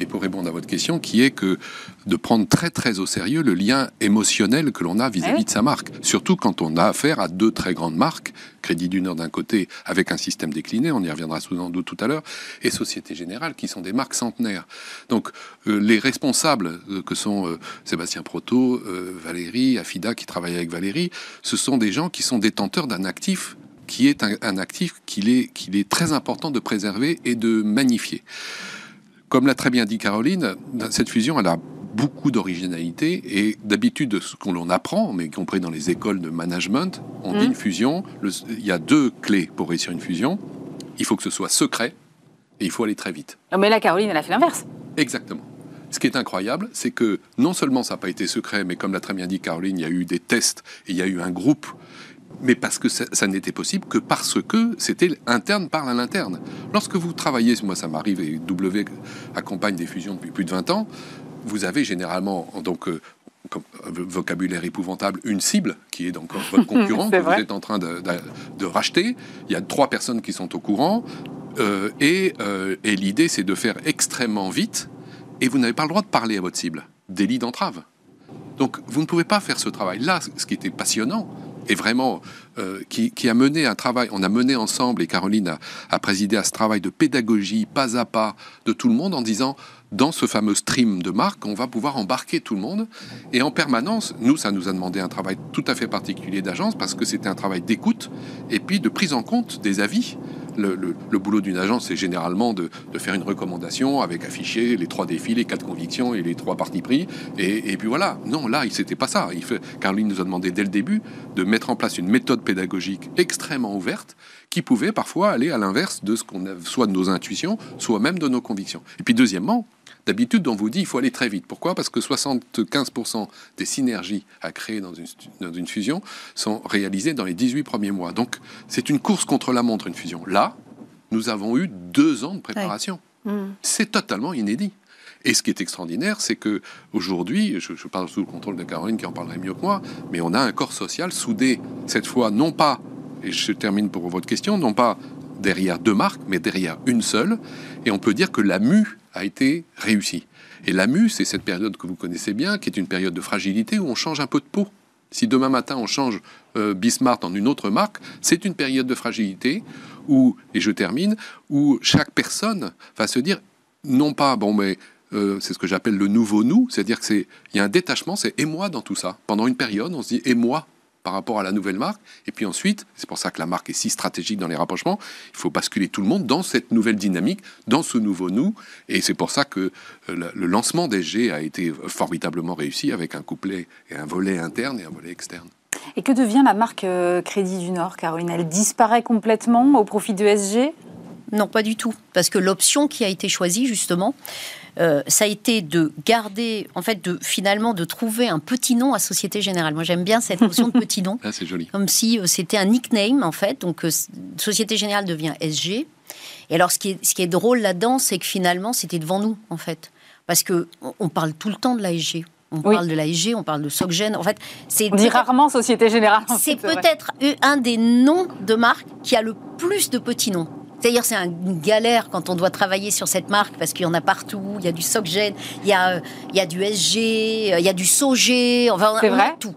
et pour répondre à votre question, qui est que de prendre très très au sérieux le lien émotionnel que l'on a vis-à-vis de sa marque. Surtout quand on a affaire à deux très grandes marques, Crédit du Nord d'un côté, avec un système décliné, on y reviendra souvent doute tout à l'heure, et Société Générale, qui sont des marques centenaires. Donc euh, les responsables, euh, que sont euh, Sébastien Proto, Valérie, Afida, qui travaille avec Valérie, ce sont des gens qui sont détenteurs d'un actif qui est un, actif qu'il est, qu'il est très important de préserver et de magnifier. Comme l'a très bien dit Caroline, cette fusion, elle a beaucoup d'originalité et d'habitude, ce qu'on apprend, mais y compris dans les écoles de management, on dit mmh. une fusion, il y a deux clés pour réussir une fusion. Il faut que ce soit secret et il faut aller très vite.
Oh, mais là, Caroline, elle a fait l'inverse.
Exactement. Ce qui est incroyable, c'est que non seulement ça n'a pas été secret, mais comme l'a très bien dit Caroline, il y a eu des tests et il y a eu un groupe mais parce que ça, n'était possible que parce que c'était interne par à l'interne. Lorsque vous travaillez, moi ça m'arrive et W accompagne des fusions depuis plus de 20 ans, vous avez généralement, donc, euh, comme vocabulaire épouvantable, une cible qui est donc votre concurrent que vous êtes en train de, racheter. Il y a trois personnes qui sont au courant euh, et, euh, et l'idée c'est de faire extrêmement vite et vous n'avez pas le droit de parler à votre cible. Délit d'entrave. Donc vous ne pouvez pas faire ce travail. Là, ce qui était passionnant, et vraiment euh, qui, a mené un travail, on a mené ensemble, et Caroline a, présidé à ce travail de pédagogie pas à pas de tout le monde en disant, dans ce fameux stream de marque, on va pouvoir embarquer tout le monde. Et en permanence, nous, ça nous a demandé un travail tout à fait particulier d'agence parce que c'était un travail d'écoute et puis de prise en compte des avis le, boulot d'une agence, c'est généralement de, faire une recommandation avec affiché les trois défis, les quatre convictions et les trois partis pris. Et, puis voilà. Non, là, c'était pas ça. Il fait, Caroline nous a demandé dès le début de mettre en place une méthode pédagogique extrêmement ouverte qui pouvait parfois aller à l'inverse de ce qu'on a, soit de nos intuitions, soit même de nos convictions. Et puis deuxièmement, D'habitude, on vous dit qu'il faut aller très vite. Pourquoi? Parce que 75% des synergies à créer dans une, dans une, fusion sont réalisées dans les 18 premiers mois. Donc, c'est une course contre la montre, une fusion. Là, nous avons eu deux ans de préparation. Mm. C'est totalement inédit. Et ce qui est extraordinaire, c'est que aujourd'hui, je, je, parle sous le contrôle de Caroline qui en parlerait mieux que moi, mais on a un corps social soudé, cette fois, non pas, et je termine pour votre question, non pas derrière deux marques, mais derrière une seule. Et on peut dire que la mue a été réussi. Et la mue, c'est cette période que vous connaissez bien, qui est une période de fragilité où on change un peu de peau. Si demain matin on change euh, Bismarck en une autre marque, c'est une période de fragilité où, et je termine, où chaque personne va se dire, non pas, bon, mais euh, c'est ce que j'appelle le nouveau nous, c'est-à-dire que c'est, il y a un détachement, c'est et moi dans tout ça. Pendant une période, on se dit et moi par rapport à la nouvelle marque. Et puis ensuite, c'est pour ça que la marque est si stratégique dans les rapprochements, il faut basculer tout le monde dans cette nouvelle dynamique, dans ce nouveau nous. Et c'est pour ça que euh, le lancement d'SG a été formidablement réussi avec un couplet et un volet interne et un volet externe.
Et que devient la marque euh, Crédit du Nord, Caroline? Elle disparaît complètement au profit de SG
non, pas du tout. Parce que l'option qui a été choisie, justement, euh, ça a été de garder, en fait, de finalement de trouver un petit nom à Société Générale. Moi, j'aime bien cette notion de petit nom.
Ah, c'est joli.
Comme si euh, c'était un nickname, en fait. Donc, euh, Société Générale devient SG. Et alors, ce qui est, ce qui est drôle là-dedans, c'est que finalement, c'était devant nous, en fait. Parce que on parle tout le temps de l'ASG. On parle de l'ASG, on parle de SocGen. En fait,
c'est on dit rarement Société Générale.
C'est peut-être un des noms de marque qui a le plus de petits noms. C'est-à-dire, c'est une galère quand on doit travailler sur cette marque parce qu'il y en a partout. Il y a du SocGen, il y a, il y a du SG, il y a du SOG. Enfin,
on, a,
tout.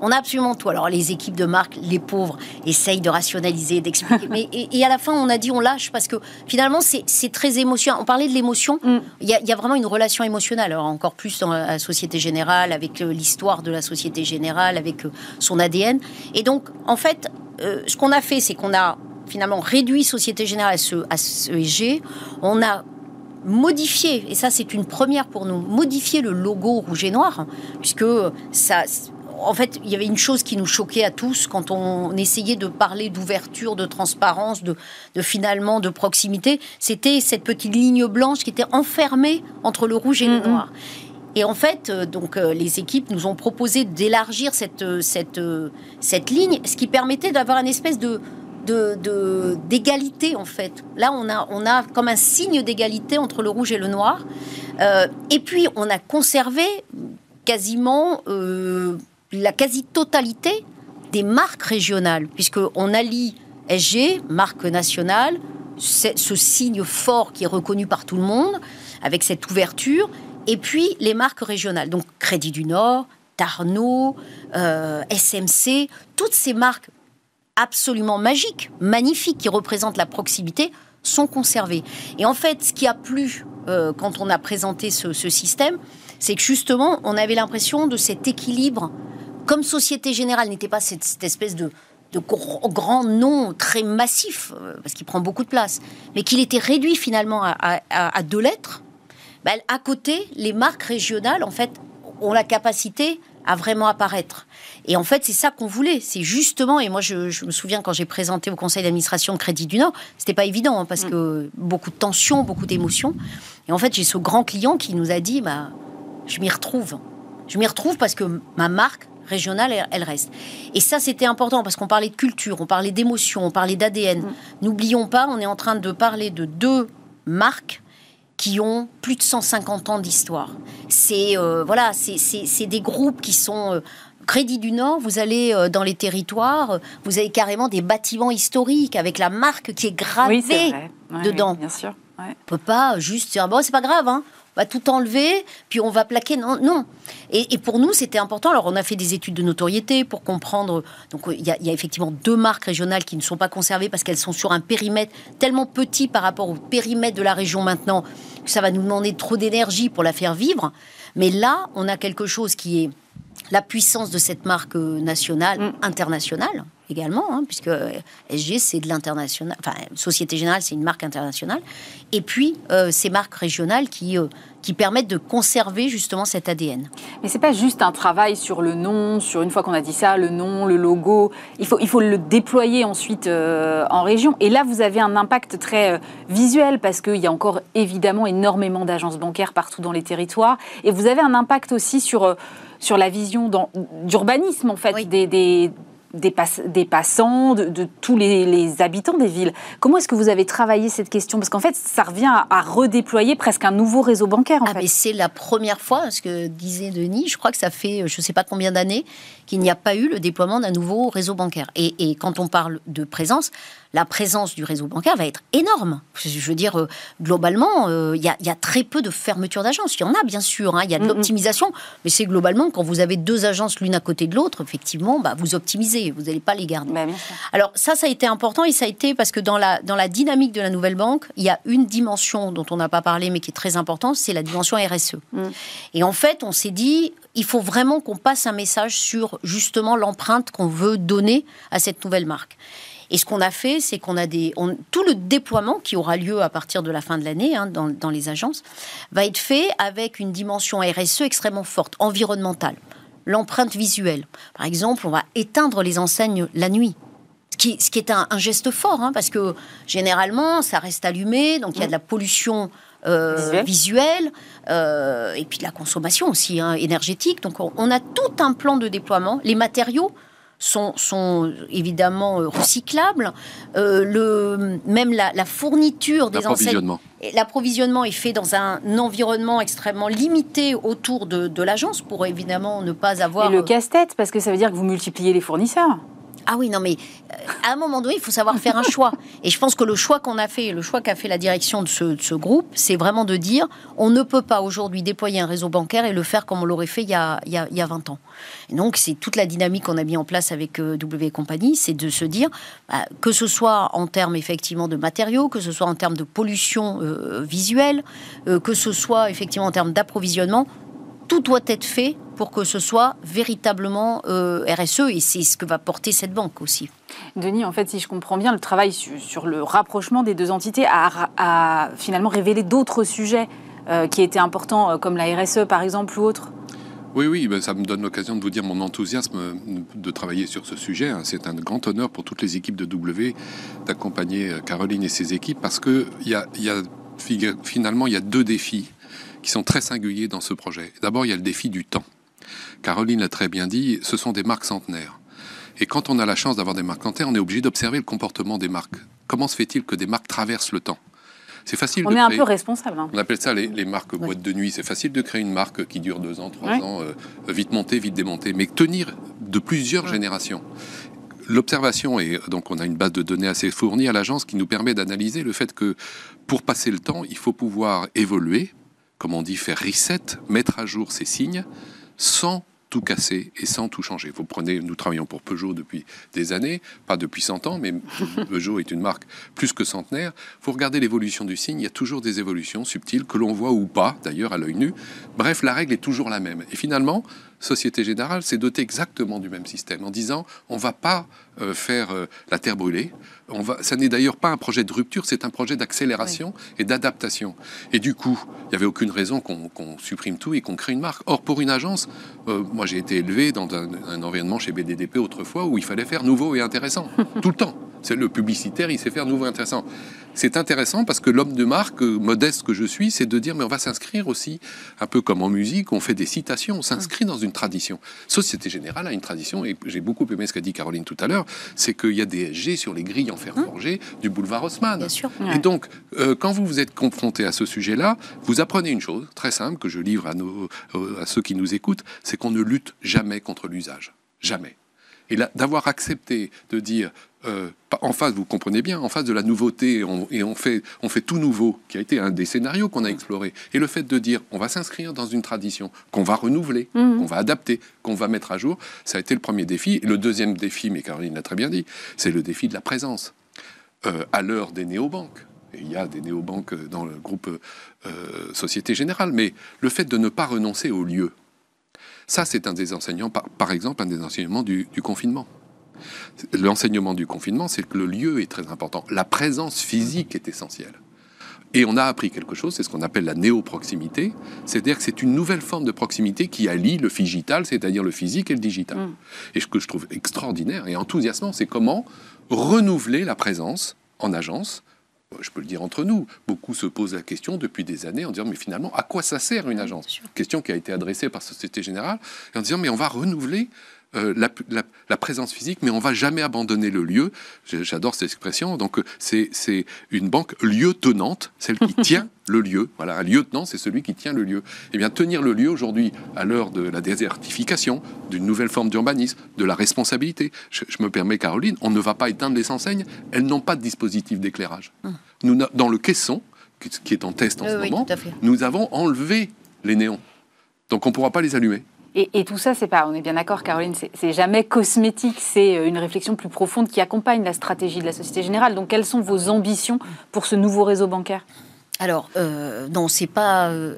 On a absolument tout. Alors, les équipes de marque, les pauvres, essayent de rationaliser, d'expliquer. Mais, et, à la fin, on a dit on lâche parce que finalement, c'est très émotionnel. On parlait de l'émotion. Mm. Il, y a, vraiment une relation émotionnelle. Alors, encore plus dans la Société Générale, avec euh, l'histoire de la Société Générale, avec euh, son ADN. Et donc, en fait, euh, ce qu'on a fait, c'est qu'on a finalement réduit Société Générale à ce, à ce EG. On a modifié, et ça c'est une première pour nous, modifié le logo rouge et noir, puisque ça, en fait, il y avait une chose qui nous choquait à tous quand on essayait de parler d'ouverture, de transparence, de, de, finalement de proximité. C'était cette petite ligne blanche qui était enfermée entre le rouge et le noir. Et en fait, euh, donc euh, les équipes nous ont proposé d'élargir cette, euh, cette, cette ligne, ce qui permettait d'avoir une espèce de, d'égalité en fait. Là, on a, on a comme un signe d'égalité entre le rouge et le noir. Euh, et puis, on a conservé quasiment euh, la quasi-totalité des marques régionales, puisqu'on allie SG, marque nationale, ce signe fort qui est reconnu par tout le monde, avec cette ouverture. Et puis les marques régionales, donc Crédit du Nord, Tarno, euh, SMC, toutes ces marques absolument magiques, magnifiques, qui représentent la proximité, sont conservées. Et en fait, ce qui a plu euh, quand on a présenté ce, système, c'est que justement, on avait l'impression de cet équilibre. Comme Société Générale n'était pas cette, espèce de, grand nom très massif, euh, parce qu'il prend beaucoup de place, mais qu'il était réduit finalement à, deux lettres, ben, à côté, les marques régionales, en fait, ont la capacité à vraiment apparaître. Et en fait, c'est ça qu'on voulait. C'est justement, et moi, je, me souviens quand j'ai présenté au conseil d'administration de Crédit du Nord, c'était pas évident hein, parce mm. que beaucoup de tensions, beaucoup d'émotions. Et en fait, j'ai ce grand client qui nous a dit, bah, je m'y retrouve. Je m'y retrouve parce que ma marque régionale, elle, reste. Et ça, c'était important parce qu'on parlait de culture, on parlait d'émotion, on parlait d'ADN. Mm. N'oublions pas, on est en train de parler de deux marques qui ont plus de 150 ans d'histoire. C'est euh, voilà, c'est des groupes qui sont euh, Crédit du Nord, vous allez euh, dans les territoires, vous avez carrément des bâtiments historiques avec la marque qui est gravée dedans.
bien sûr.
On peut pas juste dire bon, c'est pas grave, hein va tout enlever, puis on va plaquer. Non, non. Et, pour nous, c'était important. Alors, on a fait des études de notoriété pour comprendre. Donc, il y, a, effectivement deux marques régionales qui ne sont pas conservées parce qu'elles sont sur un périmètre tellement petit par rapport au périmètre de la région maintenant que ça va nous demander trop d'énergie pour la faire vivre. Mais là, on a quelque chose qui est la puissance de cette marque nationale, mm. internationale également, hein, puisque SG c'est de l'international, enfin Société Générale c'est une marque internationale, et puis euh, ces marques régionales qui euh, qui permettent de conserver justement cet ADN.
Mais c'est pas juste un travail sur le nom, sur une fois qu'on a dit ça, le nom, le logo. Il faut, il faut le déployer ensuite euh, en région. Et là, vous avez un impact très visuel parce qu'il y a encore évidemment énormément d'agences bancaires partout dans les territoires. Et vous avez un impact aussi sur sur la vision d'urbanisme en fait des, des, des passants, de, tous les, habitants des villes. Comment est-ce que vous avez travaillé cette question? Parce qu'en fait, ça revient à, redéployer presque un nouveau réseau bancaire. En
ah, mais c'est la première fois, ce que disait Denis, je crois que ça fait je ne sais pas combien d'années qu'il n'y a pas eu le déploiement d'un nouveau réseau bancaire. Et, et, quand on parle de présence, la présence du réseau bancaire va être énorme. Je veux dire, euh, globalement, euh, il y, a très peu de fermetures d'agences. Il y en a, bien sûr, hein. il y a de l'optimisation, mais c'est globalement, quand vous avez deux agences l'une à côté de l'autre, effectivement, bah, vous optimisez, vous n'allez pas les garder. Bah, Alors ça, ça a été important et ça a été parce que dans la, dans la dynamique de la nouvelle banque, il y a une dimension dont on n'a pas parlé, mais qui est très importante, c'est la dimension RSE. Mm. Et en fait, on s'est dit, il faut vraiment qu'on passe un message sur justement l'empreinte qu'on veut donner à cette nouvelle marque. Et ce qu'on a fait, c'est qu'on a des. tout le déploiement qui aura lieu à partir de la fin de l'année hein, dans, dans, les agences va être fait avec une dimension RSE extrêmement forte, environnementale. L'empreinte visuelle. Par exemple, on va éteindre les enseignes la nuit. Ce qui, ce qui est un, geste fort, hein, parce que généralement, ça reste allumé, donc il y a de la pollution euh, visuelle, euh, et puis de la consommation aussi hein, énergétique. Donc on, a tout un plan de déploiement. Les matériaux sont, sont évidemment euh, recyclables. Euh, le, même la, fourniture des enseignes. L'approvisionnement est fait dans un environnement extrêmement limité autour de, de l'agence pour évidemment ne pas avoir.
Et le casse-tête, parce que ça veut dire que vous multipliez les fournisseurs.
Ah oui, non, mais euh, à un moment donné, il faut savoir faire un choix. Et je pense que le choix qu'on a fait, le choix qu'a fait la direction de ce, groupe, c'est vraiment de dire on ne peut pas aujourd'hui déployer un réseau bancaire et le faire comme on l'aurait fait il y, a, il, y a, 20 ans. Et donc, c'est toute la dynamique qu'on a mis en place avec euh, W Company, c'est de se dire bah, que ce soit en termes effectivement de matériaux, que ce soit en termes de pollution euh, visuelle, que ce soit effectivement en termes d'approvisionnement, tout doit être fait pour que ce soit véritablement euh, RSE et c'est ce que va porter cette banque aussi.
Denis, en fait, si je comprends bien, le travail sur, le rapprochement des deux entités a, finalement révélé d'autres sujets euh, qui étaient importants, euh, comme la RSE par exemple ou autres
oui, oui, ben, ça me donne l'occasion de vous dire mon enthousiasme de travailler sur ce sujet. Hein. C'est un grand honneur pour toutes les équipes de W d'accompagner Caroline et ses équipes parce que y a, y a, finalement, il y a deux défis qui sont très singuliers dans ce projet. D'abord, il y a le défi du temps. Caroline l'a très bien dit, ce sont des marques centenaires. Et quand on a la chance d'avoir des marques centenaires, on est obligé d'observer le comportement des marques. Comment se fait-il que des marques traversent le temps? C'est facile.
On est un peu responsable. Hein.
On appelle ça les, marques boîtes de nuit. C'est facile de créer une marque qui dure deux ans, trois ans, euh, vite montée, vite démontée, mais tenir de plusieurs générations. L'observation, et donc on a une base de données assez fournie à l'agence qui nous permet d'analyser le fait que pour passer le temps, il faut pouvoir évoluer, comme on dit, faire reset, mettre à jour ces signes, sans tout casser et sans tout changer. Vous prenez, nous travaillons pour Peugeot depuis des années, pas depuis 100 ans, mais Peugeot est une marque plus que centenaire. Vous regardez l'évolution du signe, il y a toujours des évolutions subtiles que l'on voit ou pas, d'ailleurs à l'œil nu. Bref, la règle est toujours la même. Et finalement, Société Générale s'est dotée exactement du même système en disant on va pas euh, faire euh, la terre brûlée. On va, ça n'est d'ailleurs pas un projet de rupture, c'est un projet d'accélération et d'adaptation. Et du coup, il n'y avait aucune raison qu'on supprime tout et qu'on crée une marque. Or, pour une agence, euh, moi j'ai été élevé dans un, un, environnement chez BDDP autrefois où il fallait faire nouveau et intéressant, tout le temps. C'est le publicitaire, il sait faire nouveau et intéressant. C'est intéressant parce que l'homme de marque, modeste que je suis, c'est de dire mais on va s'inscrire aussi, un peu comme en musique, on fait des citations, on s'inscrit dans une tradition. Société Générale a une tradition, et j'ai beaucoup aimé ce qu'a dit Caroline tout à l'heure, c'est qu'il y a des SG sur les grilles en fer hein forgé du boulevard Haussmann.
Bien sûr.
Et donc, euh, quand vous vous êtes confronté à ce sujet-là, vous apprenez une chose très simple que je livre à, nos, à ceux qui nous écoutent, c'est qu'on ne lutte jamais contre l'usage. Jamais. Et d'avoir accepté de dire, euh, en face, vous comprenez bien, en face de la nouveauté, et on fait, on fait tout nouveau, qui a été un des scénarios qu'on a exploré, et le fait de dire, on va s'inscrire dans une tradition qu'on va renouveler, mmh. qu'on va adapter, qu'on va mettre à jour, ça a été le premier défi. Et le deuxième défi, mais Caroline l'a très bien dit, c'est le défi de la présence. Euh, à l'heure des néobanques, et il y a des néobanques dans le groupe euh, Société Générale, mais le fait de ne pas renoncer au lieu, ça, c'est un des enseignements, par, exemple, un des enseignements du, confinement. L'enseignement du confinement, c'est que le lieu est très important. La présence physique est essentielle. Et on a appris quelque chose, c'est ce qu'on appelle la néo-proximité, c'est-à-dire que c'est une nouvelle forme de proximité qui allie le digital, c'est-à-dire le physique et le digital. Mm. Et ce que je trouve extraordinaire et enthousiasmant, c'est comment renouveler la présence en agence je peux le dire entre nous, beaucoup se posent la question depuis des années en disant mais finalement à quoi ça sert une agence? Question qui a été adressée par Société Générale en disant mais on va renouveler euh, la, présence physique, mais on va jamais abandonner le lieu. J'adore cette expression. Donc c'est une banque lieu tenante, celle qui tient le lieu. Voilà, un lieutenant, c'est celui qui tient le lieu. Eh bien, tenir le lieu aujourd'hui, à l'heure de la désertification, d'une nouvelle forme d'urbanisme, de la responsabilité. Je, me permets, Caroline, on ne va pas éteindre les enseignes. Elles n'ont pas de dispositif d'éclairage. Hum. Nous, dans le caisson, qui est en test en ce moment, nous avons enlevé les néons. Donc on ne pourra pas les allumer.
Et, tout ça, c'est pas, on est bien d'accord, Caroline, c'est jamais cosmétique, c'est euh, une réflexion plus profonde qui accompagne la stratégie de la Société Générale. Donc, quelles sont vos ambitions pour ce nouveau réseau bancaire?
Alors, euh, non, c'est pas. Euh,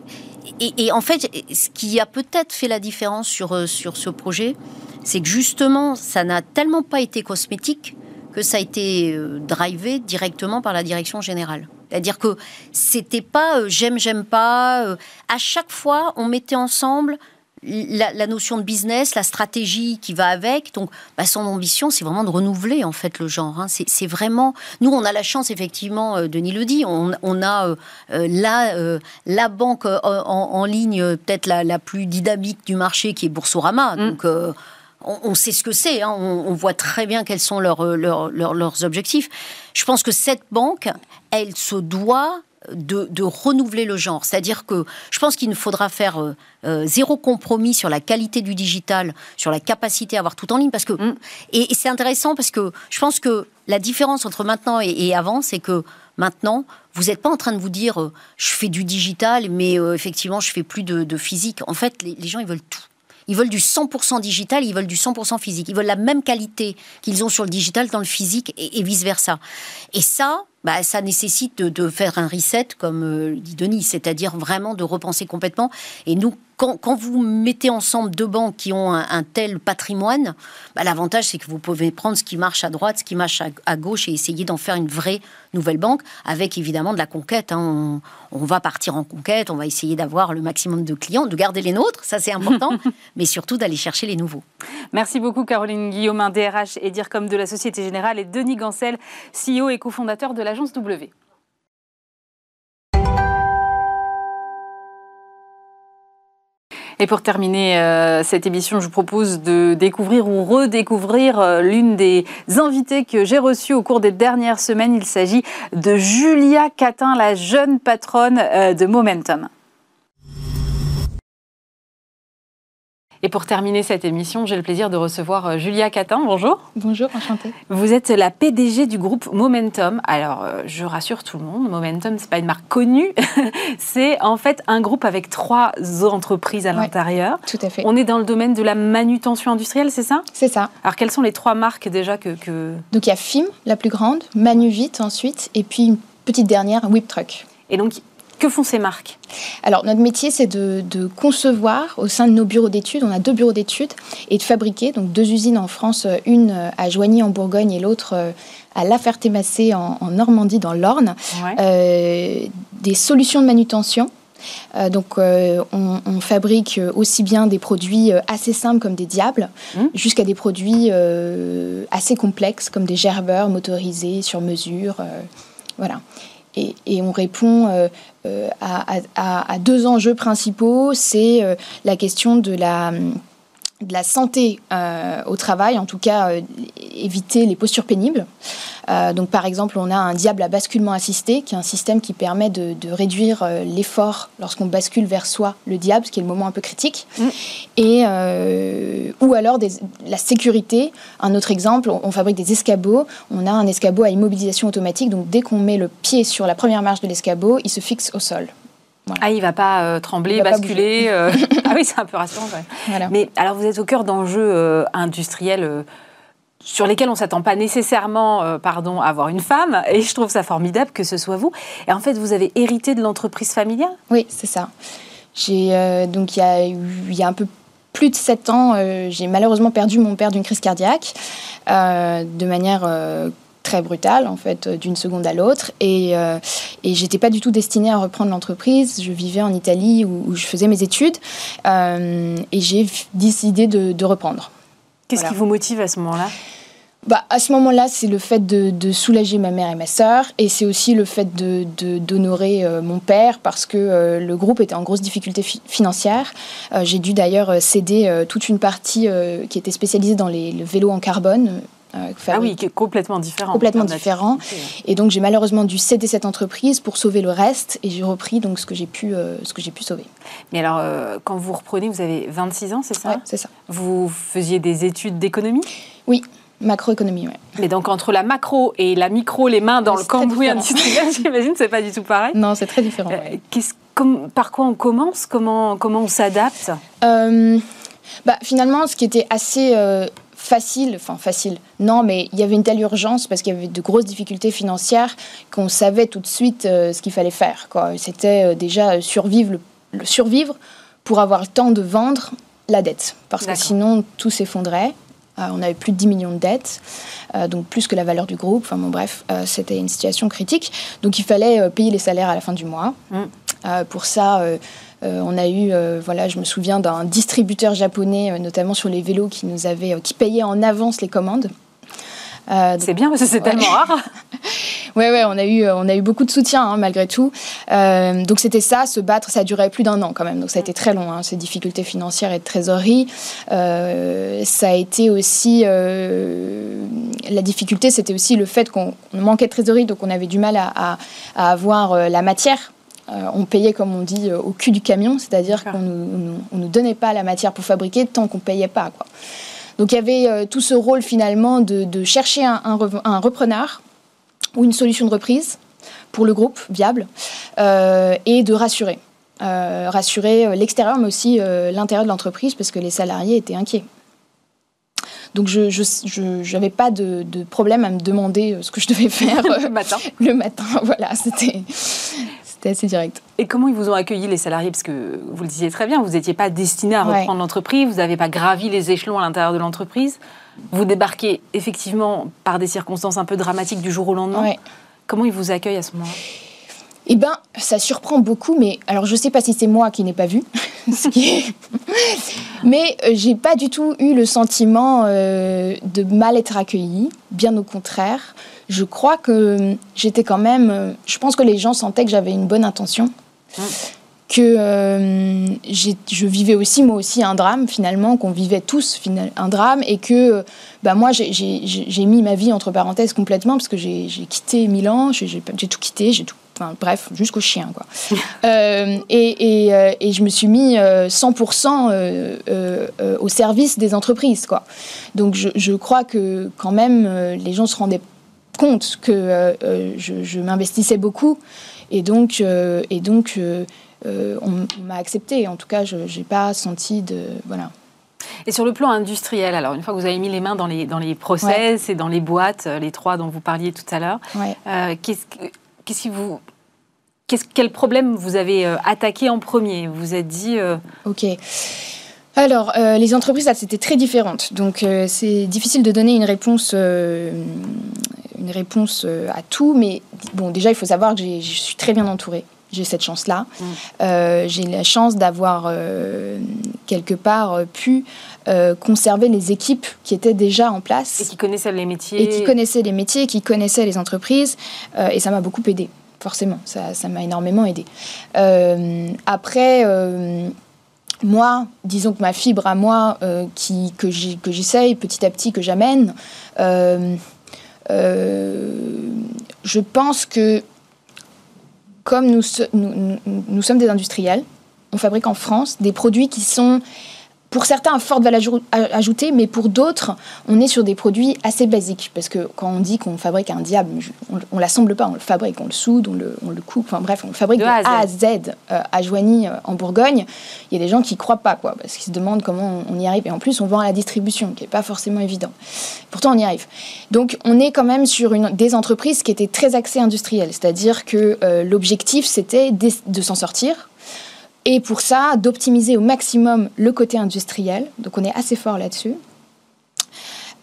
et, en fait, ce qui a peut-être fait la différence sur, sur ce projet, c'est que justement, ça n'a tellement pas été cosmétique que ça a été drivé directement par la direction générale. C'est-à-dire que c'était pas j'aime, j'aime pas. à chaque fois, on mettait ensemble la, notion de business, la stratégie qui va avec. Donc, bah, son ambition, c'est vraiment de renouveler en fait le genre. Hein. C'est vraiment. Nous, on a la chance, effectivement, euh, Denis le dit, on, a euh, euh, la, la banque en, ligne peut-être la, plus dynamique du marché, qui est Boursorama. Mm. Donc on, sait ce que c'est, hein. on, voit très bien quels sont leurs, leurs objectifs. Je pense que cette banque, elle se doit de, renouveler le genre. C'est-à-dire que je pense qu'il ne faudra faire euh, euh, zéro compromis sur la qualité du digital, sur la capacité à avoir tout en ligne. Parce que, mm. et, c'est intéressant parce que je pense que la différence entre maintenant et, avant, c'est que maintenant, vous n'êtes pas en train de vous dire euh, je fais du digital, mais effectivement, je fais plus de, physique. En fait, les, gens, ils veulent tout. Ils veulent du 100% digital, ils veulent du 100% physique. Ils veulent la même qualité qu'ils ont sur le digital dans le physique et vice-versa. Et ça, bah, ça nécessite de, faire un reset, comme euh, dit Denis, c'est-à-dire vraiment de repenser complètement. Et nous, quand, vous mettez ensemble deux banques qui ont un, tel patrimoine, bah, l'avantage c'est que vous pouvez prendre ce qui marche à droite, ce qui marche à, gauche et essayer d'en faire une vraie nouvelle banque, avec évidemment de la conquête. Hein. On, va partir en conquête, on va essayer d'avoir le maximum de clients, de garder les nôtres, ça c'est important, mais surtout d'aller chercher les nouveaux.
Merci beaucoup Caroline Guillaumin, DRH et DIRCOM de la Société Générale, et Denis Gancel, CEO et cofondateur de l'agence W. Et pour terminer euh, cette émission, je vous propose de découvrir ou redécouvrir euh, l'une des invitées que j'ai reçues au cours des dernières semaines. Il s'agit de Julia Catin, la jeune patronne euh, de Momentum. Et pour terminer cette émission, j'ai le plaisir de recevoir euh, Julia Catin. Bonjour.
Bonjour, enchantée.
Vous êtes la PDG du groupe Momentum. Alors, euh, je rassure tout le monde, Momentum, c'est pas une marque connue. c'est en fait un groupe avec trois entreprises à l'intérieur.
Tout à fait.
On est dans le domaine de la manutention industrielle, c'est ça?
C'est ça.
Alors, quelles sont les trois marques déjà que. que...
Donc, il y a FIM, la plus grande, Manuvit ensuite, et puis une petite dernière, Whip Truck.
Et donc, que font ces marques
Alors, notre métier, c'est de, concevoir au sein de nos bureaux d'études, on a deux bureaux d'études, et de fabriquer, donc deux usines en France, une à Joigny en Bourgogne et l'autre euh, à La Ferté-Massé en, Normandie, dans l'Orne, euh, des solutions de manutention. Euh, donc, on, fabrique aussi bien des produits assez simples comme des diables, mmh. jusqu'à des produits assez complexes comme des gerbeurs motorisés sur mesure. voilà. Et, on répond euh, euh, à, deux enjeux principaux. C'est euh, la question de la de la santé euh, au travail, en tout cas euh, éviter les postures pénibles. Euh, donc par exemple, on a un diable à basculement assisté, qui est un système qui permet de, réduire l'effort lorsqu'on bascule vers soi le diable, ce qui est le moment un peu critique. Mm. Et, ou alors la sécurité. Un autre exemple, on, fabrique des escabeaux. On a un escabeau à immobilisation automatique, donc dès qu'on met le pied sur la première marche de l'escabeau, il se fixe au sol.
Ah, il va pas euh, trembler, basculer. Euh. ah oui, c'est un peu rassurant. Mais alors, vous êtes au cœur d'enjeux euh, industriels sur lesquels on s'attend pas nécessairement, pardon, à avoir une femme. Et je trouve ça formidable que ce soit vous. Et en fait, vous avez hérité de l'entreprise familiale?
Oui, c'est ça. J'ai donc il y a il y a un peu plus de 7 ans, j'ai malheureusement perdu mon père d'une crise cardiaque de manière très brutale, en fait, euh, d'une seconde à l'autre. Et, euh, et j'étais pas du tout destinée à reprendre l'entreprise. Je vivais en Italie où, je faisais mes études. Euh, et j'ai décidé de, reprendre.
Qu'est-ce qui vous motive à ce moment-là?
Bah, à ce moment-là, c'est le fait de, soulager ma mère et ma sœur, et c'est aussi le fait de, d'honorer mon père, parce que le groupe était en grosse difficulté financière. j'ai dû d'ailleurs céder toute une partie qui était spécialisée dans les, le vélo en carbone,
euh, ah oui, qui est complètement différent.
Complètement différent. Et donc j'ai malheureusement dû céder cette entreprise pour sauver le reste et j'ai repris donc ce que j'ai pu, euh, ce que j'ai pu sauver.
Mais alors euh, quand vous reprenez, vous avez 26 ans, c'est ça?
Oui, c'est ça.
Vous faisiez des études d'économie?
Oui. Macroéconomie, oui.
Mais donc entre la macro et la micro, les mains dans le cambouis industriel, j'imagine, c'est pas du tout pareil?
Non, c'est très différent.
par quoi on commence? Comment comment on s'adapte?
Bah, finalement, ce qui était assez facile, enfin facile, non, mais il y avait une telle urgence parce qu'il y avait de grosses difficultés financières qu'on savait tout de suite euh, ce qu'il fallait faire. C'était euh, déjà survivre, le, survivre pour avoir le temps de vendre la dette, parce que sinon tout s'effondrait. Euh, on avait plus de 10 millions de dettes, donc plus que la valeur du groupe. Enfin bon, bref, c'était une situation critique. Donc il fallait payer les salaires à la fin du mois. Mm. Pour ça, euh, on a eu, euh, voilà, je me souviens d'un distributeur japonais, euh, notamment sur les vélos, qui nous avait, qui payait en avance les commandes.
c'est bien parce que c'est tellement rare.
Oui, ouais, on a eu, on a eu beaucoup de soutien hein, malgré tout. donc c'était ça, se battre, ça a duré plus d'un an quand même. Donc ça a été très long, hein, ces difficultés financières et de trésorerie. ça a été aussi la difficulté, c'était aussi le fait qu'on manquait de trésorerie, donc on avait du mal à avoir la matière euh, on payait, comme on dit, euh, au cul du camion, c'est-à-dire qu'on ne nous, donnait pas la matière pour fabriquer tant qu'on ne payait pas. Quoi. Donc il y avait euh, tout ce rôle finalement de, chercher un, repreneur ou une solution de reprise pour le groupe viable et de rassurer. rassurer l'extérieur mais aussi l'intérieur de l'entreprise parce que les salariés étaient inquiets. Donc je n'avais pas de, de, problème à me demander ce que je devais faire
le matin.
Le matin, voilà, c'était c'était assez direct.
Et comment ils vous ont accueilli les salariés? Parce que vous le disiez très bien, vous n'étiez pas destiné à reprendre l'entreprise, vous n'avez pas gravi les échelons à l'intérieur de l'entreprise. Vous débarquez effectivement par des circonstances un peu dramatiques du jour au lendemain. Comment ils vous accueillent à ce moment-là?
Eh bien, ça surprend beaucoup, mais alors je ne sais pas si c'est moi qui n'ai pas vu, mais euh, j'ai pas du tout eu le sentiment euh, de mal être accueilli, bien au contraire je crois que j'étais quand même. Je pense que les gens sentaient que j'avais une bonne intention. que je vivais aussi, moi aussi, un drame finalement, qu'on vivait tous un drame, et que bah, moi, j'ai mis ma vie entre parenthèses complètement, parce que j'ai quitté Milan, j'ai tout quitté, j'ai tout bref, jusqu'au chien. Quoi. Euh, et, euh, et, je me suis mis 100% euh, au service des entreprises. Quoi. Donc je, je, crois que quand même, les gens se rendaient compte que je, je m'investissais beaucoup. Et donc, et donc on, m'a accepté. En tout cas, je n'ai pas senti de... Voilà.
Et sur le plan industriel, alors une fois que vous avez mis les mains dans les, dans les process et dans les boîtes, les trois dont vous parliez tout à l'heure, qu'est-ce que Qu'est-ce qui vous quel problème vous avez euh, attaqué en premier? Vous vous êtes dit.
Euh, ok. Alors, euh, les entreprises, là, c'était très différentes. Donc, c'est difficile de donner une réponse, une réponse à tout. Mais bon, déjà, il faut savoir que je suis très bien entourée. J'ai cette chance-là. Mm. J'ai la chance d'avoir, quelque part, pu conserver les équipes qui étaient déjà en place.
Et qui connaissaient les métiers.
Et qui connaissaient les métiers, qui connaissaient les entreprises. et ça m'a beaucoup aidé forcément, ça m'a énormément aidé. Euh, après, euh, moi, disons que ma fibre à moi, euh, qui, que j'essaye petit à petit, que j'amène, je pense que comme nous, nous, sommes des industriels, on fabrique en France des produits qui sont pour certains, à forte valeur ajoutée, mais pour d'autres, on est sur des produits assez basiques. Parce que quand on dit qu'on fabrique un diable, on ne l'assemble pas, on le fabrique, on le soude, on le, on le coupe, enfin bref, on le fabrique de, A à Z, euh, à Joigny, euh, en Bourgogne. Il y a des gens qui ne croient pas, quoi, parce qu'ils se demandent comment on, y arrive. Et en plus, on vend à la distribution, qui n'est pas forcément évident. Pourtant, on y arrive. Donc, on est quand même sur une, des entreprises qui étaient très axées industrielles. C'est-à-dire que euh, l'objectif, c'était de s'en sortir, et pour ça, d'optimiser au maximum le côté industriel. Donc on est assez fort là-dessus.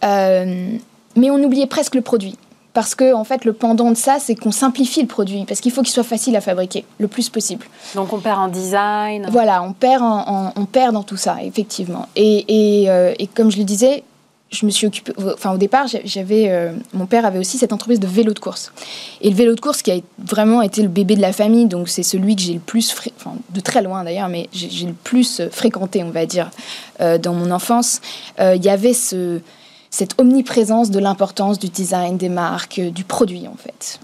Euh, mais on oubliait presque le produit. Parce que, en fait, le pendant de ça, c'est qu'on simplifie le produit. Parce qu'il faut qu'il soit facile à fabriquer, le plus possible.
Donc, on perd en design.
Voilà, on perd, on perd dans tout ça, effectivement. Et, et, euh, et comme je le disais, je me suis occupée. Enfin, au départ, j'avais. Euh, mon père avait aussi cette entreprise de vélo de course. Et le vélo de course qui a vraiment été le bébé de la famille, donc c'est celui que j'ai le plus. Enfin, de très loin d'ailleurs, mais j'ai le plus euh, fréquenté, on va dire, euh, dans mon enfance. Il y avait ce, cette omniprésence de l'importance du design, des marques, du produit, en fait.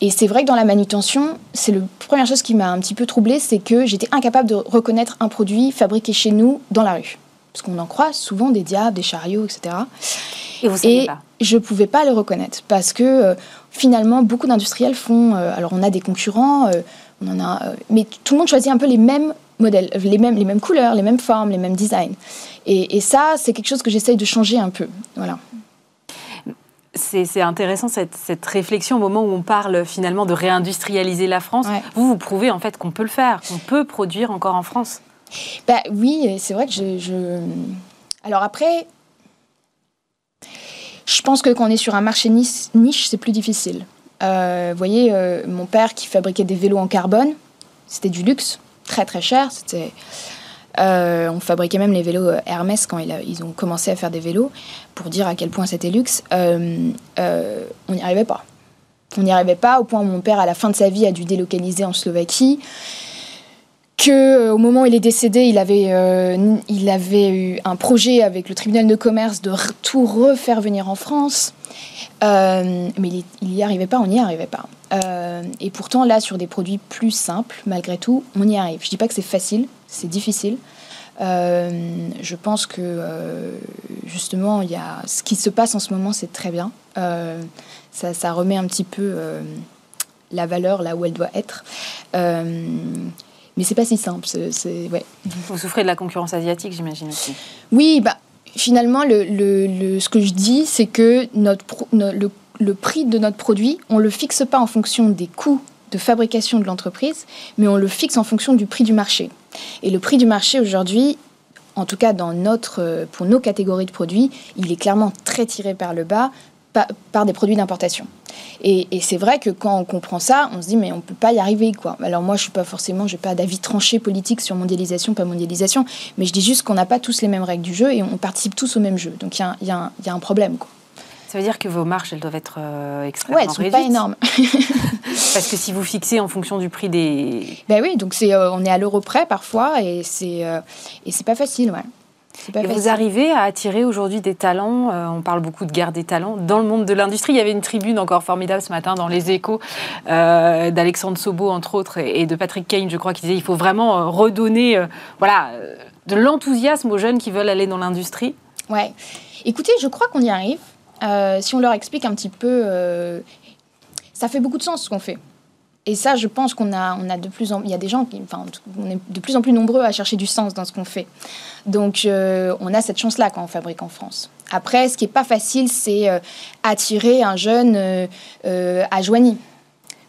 et c'est vrai que dans la manutention, c'est la première chose qui m'a un petit peu troublée, c'est que j'étais incapable de reconnaître un produit fabriqué chez nous dans la rue parce qu'on en croise souvent des diables, des chariots, etc.
Et vous savez pas
je pouvais pas le reconnaître parce que euh, finalement beaucoup d'industriels font. Euh, alors on a des concurrents, euh, on en a, mais tout le monde choisit un peu les mêmes modèles, les mêmes, les mêmes couleurs, les mêmes formes, les mêmes designs. Et, ça, c'est quelque chose que j'essaye de changer un peu. Voilà.
C'est intéressant cette, cette, réflexion au moment où on parle finalement de réindustrialiser la France. Vous, vous prouvez en fait qu'on peut le faire, qu'on peut produire encore en France.
Bah oui, c'est vrai que je, Alors après, je pense que quand on est sur un marché niche, c'est plus difficile. Euh, vous voyez, euh, mon père qui fabriquait des vélos en carbone, c'était du luxe, très très cher. C'était, euh, on fabriquait même les vélos Hermès quand ils ont commencé à faire des vélos, pour dire à quel point c'était luxe. on n'y arrivait pas. On n'y arrivait pas au point où mon père, à la fin de sa vie, a dû délocaliser en Slovaquie que euh, au moment où il est décédé, il avait, euh, il avait eu un projet avec le tribunal de commerce de tout refaire venir en France. Euh, mais il n'y arrivait pas, on n'y arrivait pas. et pourtant, là, sur des produits plus simples, malgré tout, on y arrive. Je ne dis pas que c'est facile, c'est difficile. je pense que justement, y a... ce qui se passe en ce moment, c'est très bien. Ça, remet un petit peu la valeur là où elle doit être. Mais c'est pas si simple. C'est, ouais.
Vous souffrez de la concurrence asiatique, j'imagine aussi.
Oui, bah, finalement, le, le, ce que je dis, c'est que notre le, le, prix de notre produit, on ne le fixe pas en fonction des coûts de fabrication de l'entreprise, mais on le fixe en fonction du prix du marché. Et le prix du marché aujourd'hui, en tout cas dans notre, pour nos catégories de produits, il est clairement très tiré par le bas par des produits d'importation. Et, c'est vrai que quand on comprend ça, on se dit mais on peut pas y arriver quoi. Alors moi je suis pas forcément, j'ai pas d'avis tranché politique sur mondialisation, pas mondialisation, mais je dis juste qu'on n'a pas tous les mêmes règles du jeu et on participe tous au même jeu. Donc il y, y, y a, un problème quoi.
Ça veut dire que vos marges, elles doivent être euh, extrêmement
Ouais, elles sont pas énormes.
Parce que si vous fixez en fonction du prix des...
Ben oui, donc c'est, on est à l'euro près parfois et c'est, et c'est pas facile, ouais.
Et vous arrivez à attirer aujourd'hui des talents, euh, on parle beaucoup de guerre des talents, dans le monde de l'industrie. Il y avait une tribune encore formidable ce matin dans Les Échos euh, d'Alexandre Sobo, entre autres, et, de Patrick Kane, je crois, qui disait qu'il faut vraiment euh, redonner voilà, de l'enthousiasme aux jeunes qui veulent aller dans l'industrie.
Ouais. Écoutez, je crois qu'on y arrive. si on leur explique un petit peu, ça fait beaucoup de sens ce qu'on fait. Et ça, je pense qu'on a, on a de plus en, il y a des gens qui, enfin, on est de plus en plus nombreux à chercher du sens dans ce qu'on fait. Donc, euh, on a cette chance-là quand on fabrique en France. Après, ce qui est pas facile, c'est euh, attirer un jeune euh, à Joigny,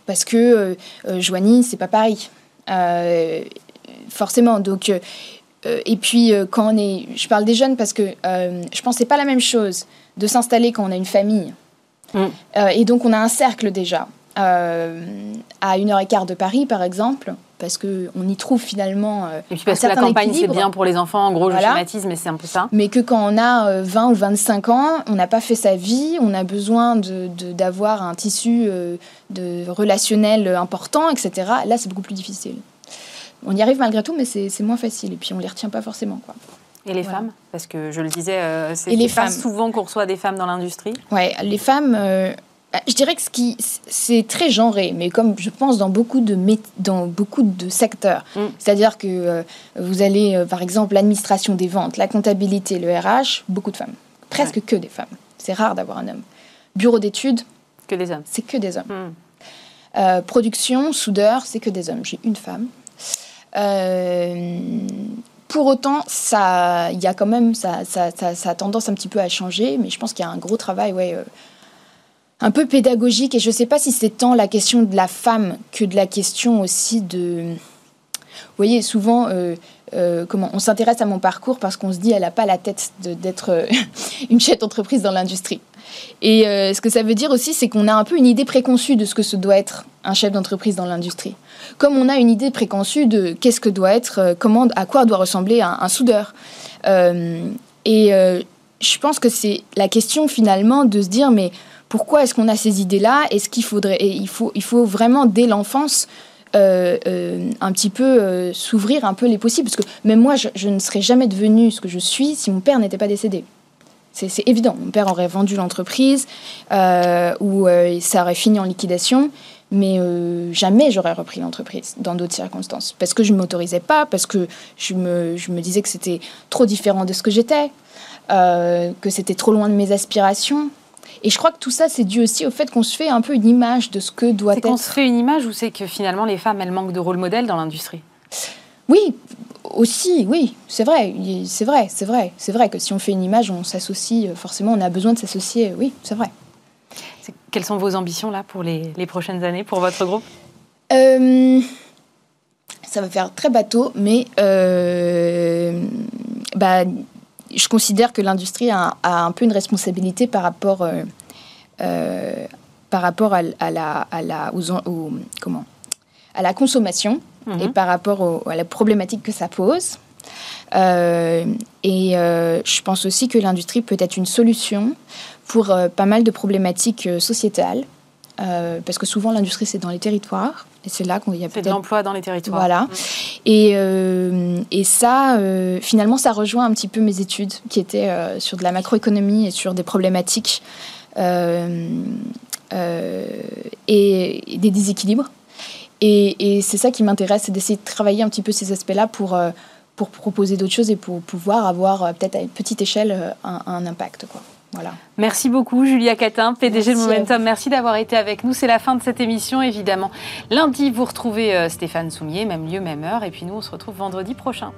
parce que Joigny, c'est pas Paris, forcément. Donc, et puis quand on est, je parle des jeunes parce que je pense c'est pas la même chose de s'installer quand on a une famille. Mm. et donc, on a un cercle déjà. Euh, à une heure et quart de Paris, par exemple, parce qu'on y trouve finalement.
Euh, et puis parce que la campagne, c'est bien pour les enfants, en gros, le schématisme, mais c'est un peu ça.
Mais que quand on a 20 euh, ou 25 ans, on n'a pas fait sa vie, on a besoin d'avoir de, un tissu de relationnel important, etc. Là, c'est beaucoup plus difficile. On y arrive malgré tout, mais c'est moins facile. Et puis, on ne les retient pas forcément. Quoi.
Et les femmes? Parce que je le disais, c'est pas souvent qu'on reçoit des femmes dans l'industrie.
Oui, les femmes je dirais que ce qui, c'est très genré, mais comme je pense dans beaucoup de, dans beaucoup de secteurs. Mm. C'est-à-dire que euh, vous allez, euh, par exemple, l'administration des ventes, la comptabilité, le RH, beaucoup de femmes. Presque que des femmes. C'est rare d'avoir un homme. Bureau d'études.
Que des hommes.
C'est que des hommes. Mm. Euh, production, soudeur, c'est que des hommes. J'ai une femme. pour autant, ça, il y a quand même, ça, ça, ça, a tendance un petit peu à changer, mais je pense qu'il y a un gros travail, ouais un peu pédagogique et je ne sais pas si c'est tant la question de la femme que de la question aussi de... Vous voyez, souvent, euh, euh, comment on s'intéresse à mon parcours parce qu'on se dit elle n'a pas la tête d'être euh, une chef d'entreprise dans l'industrie. Et ce que ça veut dire aussi, c'est qu'on a un peu une idée préconçue de ce que ce doit être un chef d'entreprise dans l'industrie. Comme on a une idée préconçue de qu'est-ce que doit être, comment, à quoi doit ressembler un soudeur. et je pense que c'est la question finalement de se dire mais pourquoi est-ce qu'on a ces idées-là Est-ce qu'il faudrait, et il faut, il faut vraiment dès l'enfance euh, euh, un petit peu euh, s'ouvrir un peu les possibles, parce que même moi, je, ne serais jamais devenue ce que je suis si mon père n'était pas décédé. C'est évident. Mon père aurait vendu l'entreprise ou ça aurait fini en liquidation, mais jamais j'aurais repris l'entreprise dans d'autres circonstances. Parce que je ne m'autorisais pas, parce que je me, je me disais que c'était trop différent de ce que j'étais, que c'était trop loin de mes aspirations. Et je crois que tout ça, c'est dû aussi au fait qu'on se fait un peu une image de ce que doit être.
C'est qu'on se fait une image ou c'est que finalement les femmes, elles manquent de rôle modèle dans l'industrie?
Oui, aussi, oui, c'est vrai, c'est vrai, c'est vrai, c'est vrai que si on fait une image, on s'associe, euh, forcément, on a besoin de s'associer, oui, c'est vrai.
Quelles sont vos ambitions là pour les, les prochaines années pour votre groupe?
Euh, Ça va faire très bateau, mais euh, bah, je considère que l'industrie a, un peu une responsabilité par rapport, euh, euh, par rapport à, la, à, la, comment, à la consommation et mhm. par rapport à la problématique que ça pose. Euh, et je pense aussi que l'industrie peut être une solution pour pas mal de problématiques sociétales. parce que souvent l'industrie c'est dans les territoires et c'est là qu'on y a
peut-être de l'emploi dans les territoires.
Voilà. Mm. Et, euh, et ça, euh, finalement, ça rejoint un petit peu mes études qui étaient euh, sur de la macroéconomie et sur des problématiques et, des déséquilibres. Et, et c'est ça qui m'intéresse, c'est d'essayer de travailler un petit peu ces aspects-là pour, pour proposer d'autres choses et pour pouvoir avoir peut-être à une petite échelle un, un impact. Quoi.
Merci beaucoup, Julia Catin, PDG de Momentum. Merci d'avoir été avec nous. C'est la fin de cette émission, évidemment. Lundi, vous retrouvez euh, Stéphane Soumier, même lieu, même heure. Et puis nous, on se retrouve vendredi prochain.